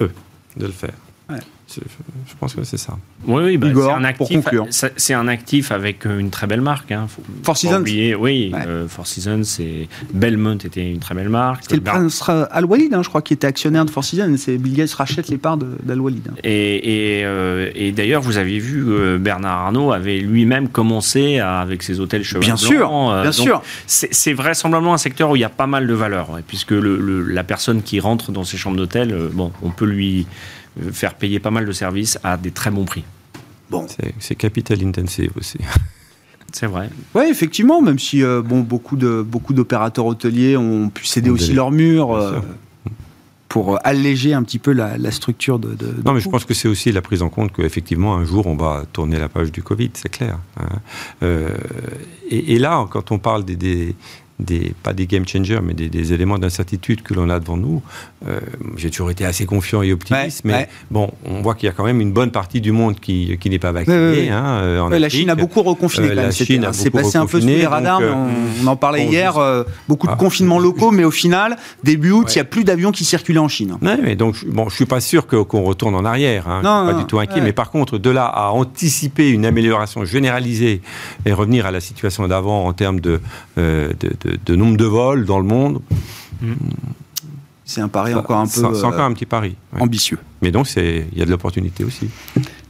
E: eux, de le faire.
A: Ouais.
E: Je, pense que c'est ça.
D: Oui, oui, bah,
A: Igor,
D: c'est un
A: pour
D: actif. C'est un actif avec euh, une très belle marque. Hein. Faut
A: Four Seasons.
D: oublier- oui,
A: Ouais.
D: euh, Four Seasons, c'est Belmont était une très belle marque.
A: C'était le
D: Bar-
A: prince Al Walid, hein, je crois, qui était actionnaire de Four Seasons. C'est Bill Gates rachète les parts d'Al Walid. hein.
D: Et, et, euh, et d'ailleurs, vous avez vu, euh, Bernard Arnault avait lui-même commencé à- avec ses hôtels Cheval
A: Bien
D: Blanc,
A: sûr,
D: euh,
A: bien sûr.
D: C'est vraisemblablement un secteur où il y a pas mal de valeur, ouais, puisque le- le- la personne qui rentre dans ces chambres d'hôtel, euh, bon, on peut lui euh, faire payer pas mal de services à des très bons prix.
A: Bon.
E: C'est, capital intensive aussi.
D: C'est vrai.
A: Oui, effectivement, même si euh, bon, beaucoup, de, beaucoup d'opérateurs hôteliers ont pu céder aussi leurs murs. euh, pour alléger un petit peu la, structure de,
E: Non, mais je pense que c'est aussi la prise en compte qu'effectivement, un jour, on va tourner la page du Covid, c'est clair. Hein. Euh, et, là, quand on parle des, des, pas des game changers, mais des, éléments d'incertitude que l'on a devant nous. Euh, j'ai toujours été assez confiant et optimiste, mais bon, on voit qu'il y a quand même une bonne partie du monde qui, qui n'est pas vacciné. Hein,
A: euh, la Chine a beaucoup reconfiné. Euh, la Chine c'est passé un peu sous les radars. on, en parlait hier. beaucoup de ah. confinements locaux, mais au final, début août, il n'y a plus d'avions qui circulaient en Chine.
E: Mais donc, bon, je suis pas sûr qu'on retourne en arrière. Hein, non, pas du tout inquiet. Mais par contre, de là à anticiper une amélioration généralisée et revenir à la situation d'avant en termes de, de de, nombre de vols dans le monde.
A: C'est un pari encore un peu. C'est
E: encore un petit pari.
A: Ambitieux.
E: Mais donc, il y a de l'opportunité aussi.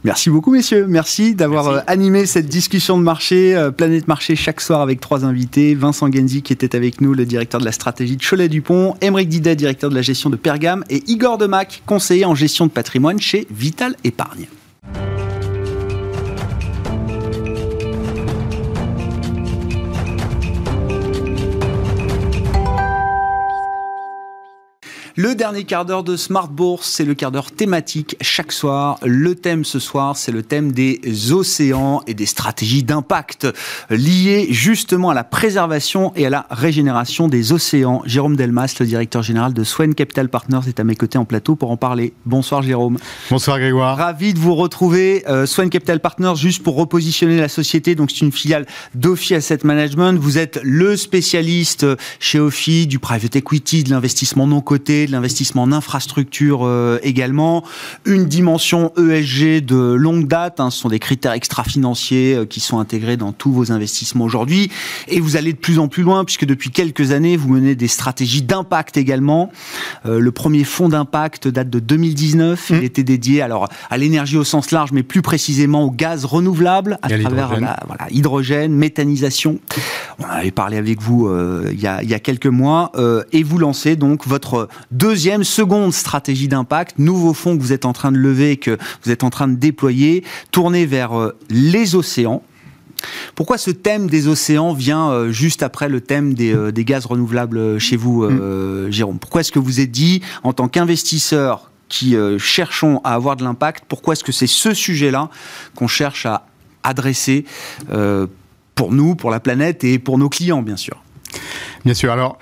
A: Merci beaucoup, messieurs. Merci d'avoir euh, animé cette discussion de marché, euh, Planète Marché, chaque soir avec trois invités. Vincent Genzi, qui était avec nous, le directeur de la stratégie de Cholet-Dupont. Émeric Didet, directeur de la gestion de Pergame. Et Igor Demac, conseiller en gestion de patrimoine chez Vital Épargne. Le dernier quart d'heure de Smart Bourse, c'est le quart d'heure thématique chaque soir. Le thème ce soir, c'est le thème des océans et des stratégies d'impact liées justement à la préservation et à la régénération des océans. Jérôme Delmas, le directeur général de Swen Capital Partners, est à mes côtés en plateau pour en parler. Bonsoir Jérôme.
F: Bonsoir Grégoire.
A: Ravi de vous retrouver. Euh, Swen Capital Partners, juste pour repositionner la société, donc c'est une filiale d'Ophi Asset Management. Vous êtes le spécialiste chez Ophi du private equity, de l'investissement non coté de l'investissement en infrastructure euh, également, une dimension ESG de longue date, hein, ce sont des critères extra-financiers euh, qui sont intégrés dans tous vos investissements aujourd'hui, et vous allez de plus en plus loin, puisque depuis quelques années, vous menez des stratégies d'impact également. Euh, le premier fonds d'impact date de 2019, il mmh. était dédié alors à l'énergie au sens large, mais plus précisément au gaz renouvelable, à travers la voilà, hydrogène, méthanisation. On avait parlé avec vous il, y a, il y a quelques mois, et vous lancez donc votre Deuxième, seconde stratégie d'impact, nouveau fonds que vous êtes en train de lever, que vous êtes en train de déployer, tourné vers euh, les océans. Pourquoi ce thème des océans vient euh, juste après le thème des, euh, gaz renouvelables chez vous, mm. Jérôme? Pourquoi est-ce que vous êtes dit, en tant qu'investisseur qui cherchons à avoir de l'impact, pourquoi est-ce que c'est ce sujet-là qu'on cherche à adresser pour nous, pour la planète et pour nos clients, bien sûr?
F: Bien sûr. Alors,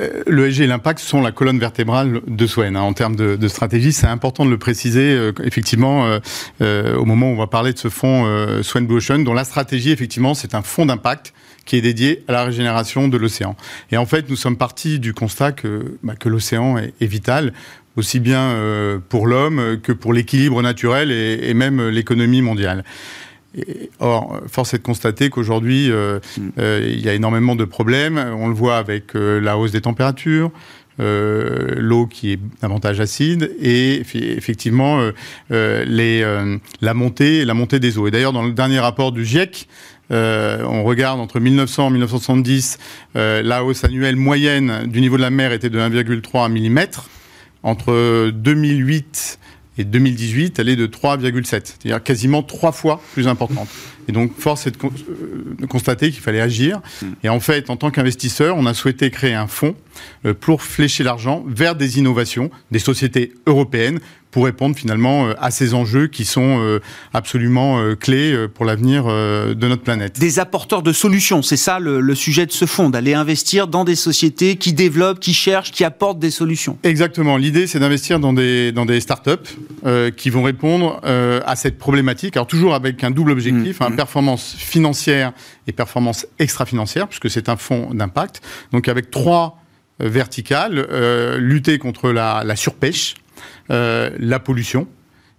F: euh, l'ESG et l'impact sont la colonne vertébrale de Swen. Hein. En termes de, stratégie, c'est important de le préciser. Euh, effectivement, euh, au moment où on va parler de ce fonds Swen Blue Ocean, dont la stratégie, effectivement, c'est un fonds d'impact qui est dédié à la régénération de l'océan. Et en fait, nous sommes partis du constat que, bah, que l'océan est, vital aussi bien pour l'homme que pour l'équilibre naturel et même l'économie mondiale or, force est de constater qu'aujourd'hui, euh, mm. euh, il y a énormément de problèmes. On le voit avec euh, la hausse des températures, l'eau qui est davantage acide et effectivement les, la montée la montée des eaux. Et d'ailleurs, dans le dernier rapport du GIEC, on regarde entre 1900 et 1970, la hausse annuelle moyenne du niveau de la mer était de 1,3 mm. Entre 2008 et 2018, elle est de 3,7, c'est-à-dire quasiment trois fois plus importante. Et donc, force est de, euh, constater qu'il fallait agir. Hmm. Et en fait, en tant qu'investisseur, on a souhaité créer un fonds euh, pour flécher l'argent vers des innovations, des sociétés européennes pour répondre finalement euh, à ces enjeux qui sont absolument clés pour l'avenir de notre planète.
A: Des apporteurs de solutions, c'est ça le, sujet de ce fonds, d'aller investir dans des sociétés qui développent, qui cherchent, qui apportent des solutions.
F: Exactement. L'idée, c'est d'investir dans des, dans des startups qui vont répondre à cette problématique. Alors toujours avec un double objectif, mmh, hein, mmh. Performance financière et performance extra-financière, puisque c'est un fonds d'impact. Donc avec trois verticales, lutter contre la, la surpêche, euh, la pollution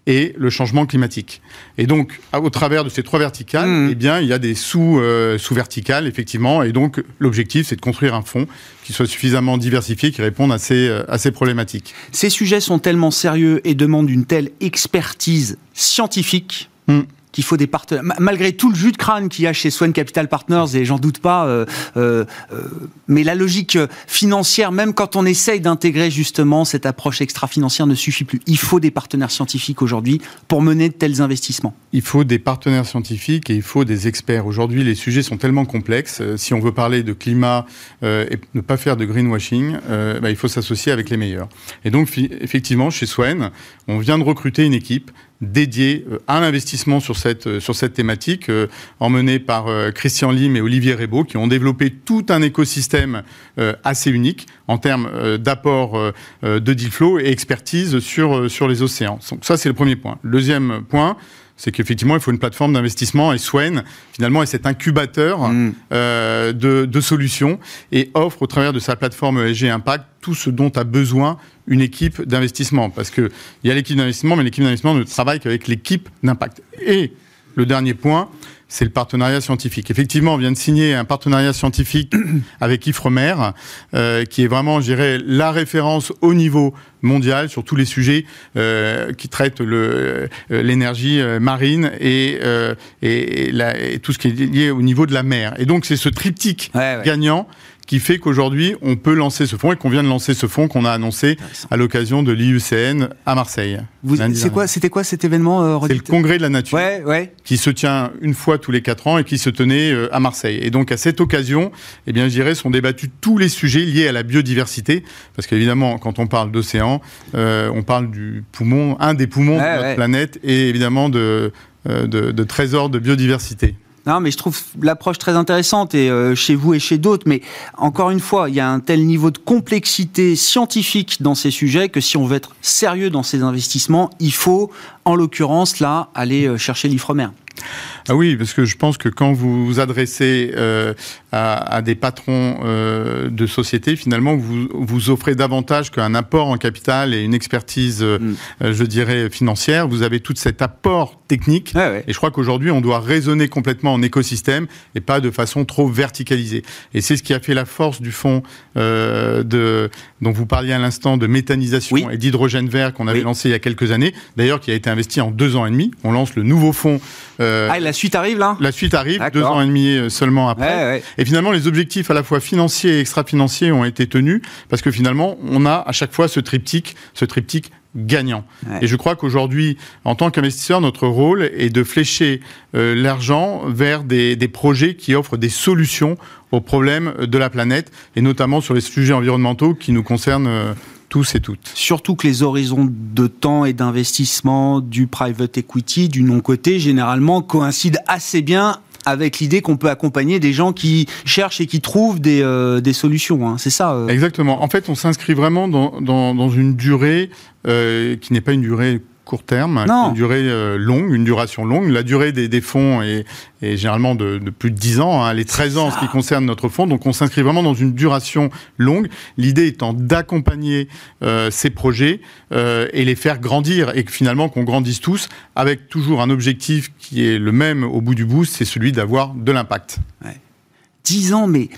F: et le changement climatique. Et donc, au travers de ces trois verticales, mmh. eh bien, il y a des sous, euh, sous-verticales, effectivement. Et donc, l'objectif, c'est de construire un fonds qui soit suffisamment diversifié, qui réponde à ces, euh, à ces problématiques.
A: Ces sujets sont tellement sérieux et demandent une telle expertise scientifique. Mmh qu'il faut des partenaires. Malgré tout le jus de crâne qu'il y a chez Swan Capital Partners, et j'en doute pas, euh, euh, euh, mais la logique financière, même quand on essaye d'intégrer justement cette approche extra-financière, ne suffit plus. Il faut des partenaires scientifiques aujourd'hui pour mener de tels investissements.
F: Il faut des partenaires scientifiques et il faut des experts. Aujourd'hui, les sujets sont tellement complexes. Si on veut parler de climat et ne pas faire de greenwashing, bah, il faut s'associer avec les meilleurs. Et donc, effectivement, chez Swan, on vient de recruter une équipe dédié euh, à l'investissement sur cette, euh, sur cette thématique, euh, emmené par Christian Lim et Olivier Rebaud, qui ont développé tout un écosystème assez unique en termes d'apport de deal flow et expertise sur, sur les océans. Donc ça, c'est le premier point. Le deuxième point, c'est qu'effectivement, il faut une plateforme d'investissement et Swen, finalement, est cet incubateur mm. de, de, solutions et offre au travers de sa plateforme ESG Impact tout ce dont a besoin une équipe d'investissement. Parce qu'il y a l'équipe d'investissement, mais l'équipe d'investissement ne travaille qu'avec l'équipe d'impact. Et le dernier point, c'est le partenariat scientifique. Effectivement, on vient de signer un partenariat scientifique avec Ifremer, euh, qui est vraiment, je dirais, la référence au niveau mondial sur tous les sujets euh, qui traitent euh, l'énergie marine et, et, tout ce qui est lié au niveau de la mer. Et donc, c'est ce triptyque gagnant qui fait qu'aujourd'hui, on peut lancer ce fonds et qu'on vient de lancer ce fonds qu'on a annoncé à l'occasion de l'IUCN à Marseille.
A: C'est quoi, c'était quoi cet événement
F: euh, C'est le Congrès de la nature, qui se tient une fois tous les quatre ans et qui se tenait euh, à Marseille. Et donc à cette occasion, eh bien, je dirais, sont débattus tous les sujets liés à la biodiversité, parce qu'évidemment, quand on parle d'océan, euh, on parle du poumon, un des poumons de notre planète, et évidemment de, de, de trésors de biodiversité.
A: Non, mais je trouve l'approche très intéressante et euh, chez vous et chez d'autres. Mais encore une fois, il y a un tel niveau de complexité scientifique dans ces sujets que si on veut être sérieux dans ces investissements, il faut, en l'occurrence, là, aller euh, chercher l'Ifremer.
F: Ah oui, parce que je pense que quand vous vous adressez euh, à, des patrons euh, de société, finalement, vous, vous offrez davantage qu'un apport en capital et une expertise, euh, mm. je dirais, financière. Vous avez tout cet apport technique. Et je crois qu'aujourd'hui, on doit raisonner complètement en écosystème et pas de façon trop verticalisée. Et c'est ce qui a fait la force du fonds de, dont vous parliez à l'instant de méthanisation et d'hydrogène vert qu'on avait lancé il y a quelques années. D'ailleurs, qui a été investi en deux ans et demi. On lance le nouveau fonds.
A: Ah, la suite arrive là?
F: La suite arrive, deux ans et demi euh, seulement après. Et finalement, les objectifs à la fois financiers et extra-financiers ont été tenus parce que finalement, on a à chaque fois ce triptyque, ce triptyque gagnant. Et je crois qu'aujourd'hui, en tant qu'investisseur, notre rôle est de flécher euh, l'argent vers des, des, projets qui offrent des solutions aux problèmes de la planète, et notamment sur les sujets environnementaux qui nous concernent euh, tous et toutes.
A: Surtout que les horizons de temps et d'investissement du private equity, du non-côté, généralement coïncident assez bien avec l'idée qu'on peut accompagner des gens qui cherchent et qui trouvent des, euh, des solutions. Hein. C'est ça.
F: Euh? Exactement. En fait, on s'inscrit vraiment dans, dans, dans, une durée euh, qui n'est pas une durée court terme, une durée euh, longue, une duration longue. La durée des, des fonds est, est, généralement de, de, plus de 10 ans, hein, les 13 ans en ce qui concerne notre fonds. Donc on s'inscrit vraiment dans une duration longue. L'idée étant d'accompagner euh, ces projets euh, et les faire grandir et que finalement qu'on grandisse tous avec toujours un objectif qui est le même au bout du bout, c'est celui d'avoir de l'impact.
A: Ouais. 10 ans, mais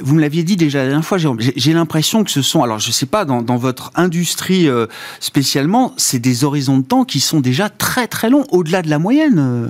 A: vous me l'aviez dit déjà la dernière fois, j'ai l'impression que ce sont, alors je sais pas, dans, dans votre industrie euh, spécialement, c'est des horizons de temps qui sont déjà très très longs, au-delà de la moyenne. Euh,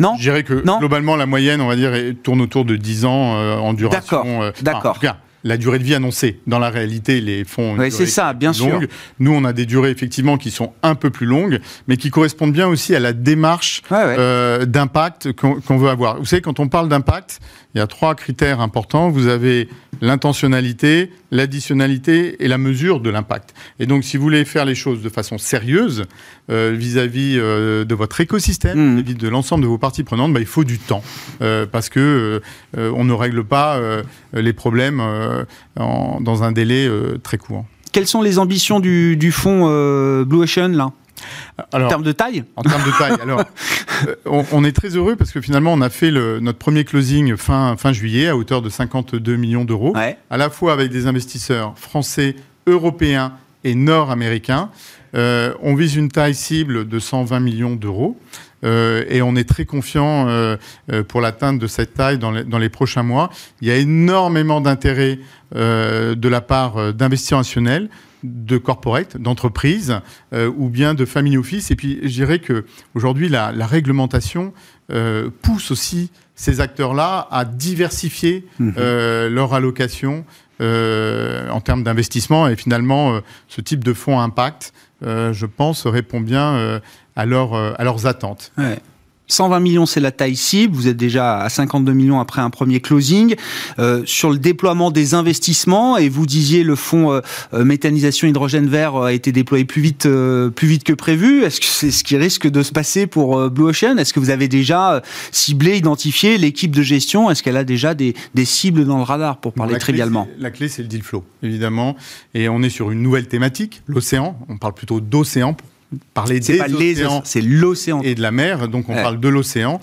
A: non?
F: Je dirais que globalement, la moyenne, on va dire, tourne autour de 10 ans euh, en duration.
A: D'accord. D'accord
F: la durée de vie annoncée. Dans la réalité, les fonds
A: oui, c'est ça, bien sûr.
F: Nous, on a des durées effectivement qui sont un peu plus longues, mais qui correspondent bien aussi à la démarche euh, d'impact qu'on veut avoir. Vous savez, quand on parle d'impact, il y a trois critères importants. Vous avez l'intentionnalité, l'additionnalité et la mesure de l'impact. Et donc, si vous voulez faire les choses de façon sérieuse euh, vis-à-vis euh, de votre écosystème, mmh. vis de l'ensemble de vos parties prenantes, bah, il faut du temps euh, parce que on ne règle pas les problèmes dans un délai très court.
A: Quelles sont les ambitions du, du fonds Blue Ocean là? En termes de taille
F: En termes de taille. Alors, euh, on, est très heureux parce que finalement, on a fait le, notre premier closing fin, fin juillet à hauteur de 52 millions d'euros, à la fois avec des investisseurs français, européens et nord-américain. Euh, on vise une taille cible de 120 millions d'euros. Euh, et on est très confiant euh, euh, pour l'atteinte de cette taille dans les, dans les, prochains mois. Il y a énormément d'intérêt de la part d'investisseurs nationaux, de corporate, d'entreprises ou bien de family office. Et puis, je dirais que aujourd'hui, la, la, réglementation pousse aussi ces acteurs-là à diversifier mmh. leur allocation en termes d'investissement. Et finalement, ce type de fonds impact je pense, répond bien euh, à, euh, à leurs attentes.
A: 120 millions, c'est la taille cible. Vous êtes déjà à 52 millions après un premier closing. Euh, sur le déploiement des investissements, et vous disiez le fonds euh, méthanisation hydrogène vert a été déployé plus vite, euh, plus vite que prévu. Est-ce que c'est ce qui risque de se passer pour Blue Ocean? Est-ce que vous avez déjà ciblé, identifié l'équipe de gestion? Est-ce qu'elle a déjà des, des, cibles dans le radar, pour parler trivialement?
F: clé, La clé, c'est le deal flow, évidemment. Et on est sur une nouvelle thématique, l'océan. On parle plutôt d'océan pour parler des océans,
A: c'est l'océan
F: et de la mer. Donc on ouais. parle de l'océan.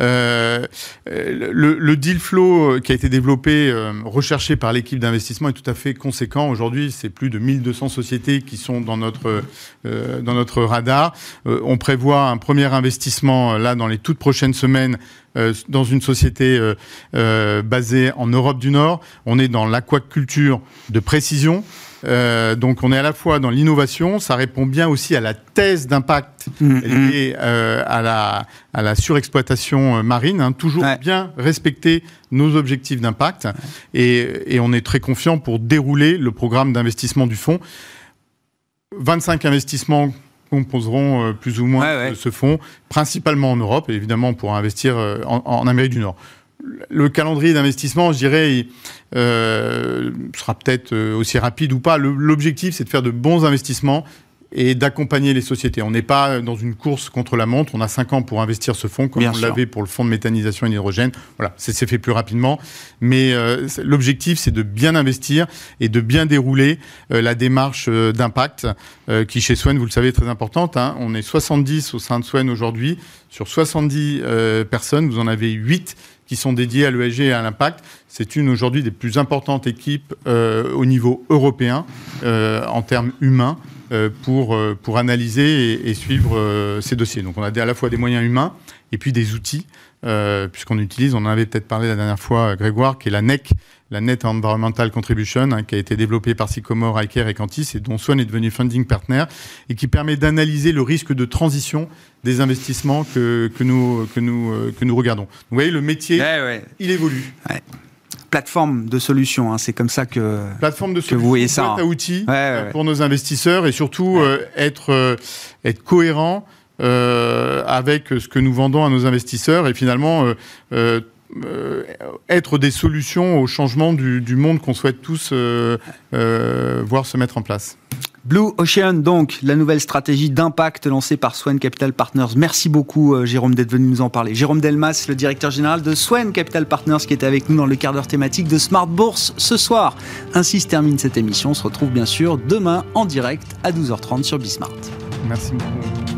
F: Euh, le, le, deal flow qui a été développé, euh, recherché par l'équipe d'investissement, est tout à fait conséquent. Aujourd'hui, c'est plus de 1200 sociétés qui sont dans notre euh, dans notre radar. Euh, on prévoit un premier investissement là dans les toutes prochaines semaines euh, dans une société basée en Europe du Nord. On est dans l'aquaculture de précision. Euh, donc on est à la fois dans l'innovation, ça répond bien aussi à la thèse d'impact mmh, liée euh, à, la, à la surexploitation marine, hein, toujours ouais. bien respecter nos objectifs d'impact ouais. et, et, on est très confiant pour dérouler le programme d'investissement du fonds. 25 investissements composeront euh, plus ou moins ouais, ce fonds, principalement en Europe et évidemment pour investir euh, en, en Amérique du Nord le calendrier d'investissement, je dirais, euh, sera peut-être aussi rapide ou pas. L'objectif, c'est de faire de bons investissements et d'accompagner les sociétés. On n'est pas dans une course contre la montre. On a cinq ans pour investir ce fonds, comme Bien on l'avait pour le fonds de méthanisation et d'hydrogène. Voilà, c'est fait plus rapidement. Mais euh, l'objectif, c'est de bien investir et de bien dérouler euh, la démarche euh, d'impact qui, chez Swen, vous le savez, est très importante. Hein. On est 70 au sein de Swen aujourd'hui. Sur 70 personnes, vous en avez 8 qui sont dédiés à l'ESG et à l'impact. C'est une aujourd'hui des plus importantes équipes euh, au niveau européen euh, en termes humains euh, pour, analyser et suivre ces dossiers. Donc on a à la fois des moyens humains et puis des outils, puisqu'on utilise, on en avait peut-être parlé la dernière fois, Grégoire, qui est la NEC, la Net Environmental Contribution, hein, qui a été développée par Sycomore, iCare et Cantis, et dont Swan est devenu funding partner, et qui permet d'analyser le risque de transition des investissements que, que, nous, que, nous, euh, que nous regardons. Donc, vous voyez, le métier,
A: ouais, ouais.
F: il évolue.
A: Ouais. Plateforme de solutions, hein, c'est comme ça que,
F: Plateforme de
A: que vous voyez ça.
F: à outils pour nos investisseurs et surtout euh, être, euh, être cohérent euh, avec ce que nous vendons à nos investisseurs et finalement euh, euh, être des solutions au changement du, du monde qu'on souhaite tous voir se mettre en place.
A: Blue Ocean, donc, la nouvelle stratégie d'impact lancée par Swan Capital Partners. Merci beaucoup, Jérôme, d'être venu nous en parler. Jérôme Delmas, le directeur général de Swan Capital Partners, qui était avec nous dans le quart d'heure thématique de Smart Bourse ce soir. Ainsi se termine cette émission. On se retrouve bien sûr demain en direct à 12h30 sur Bismart.
F: Merci beaucoup.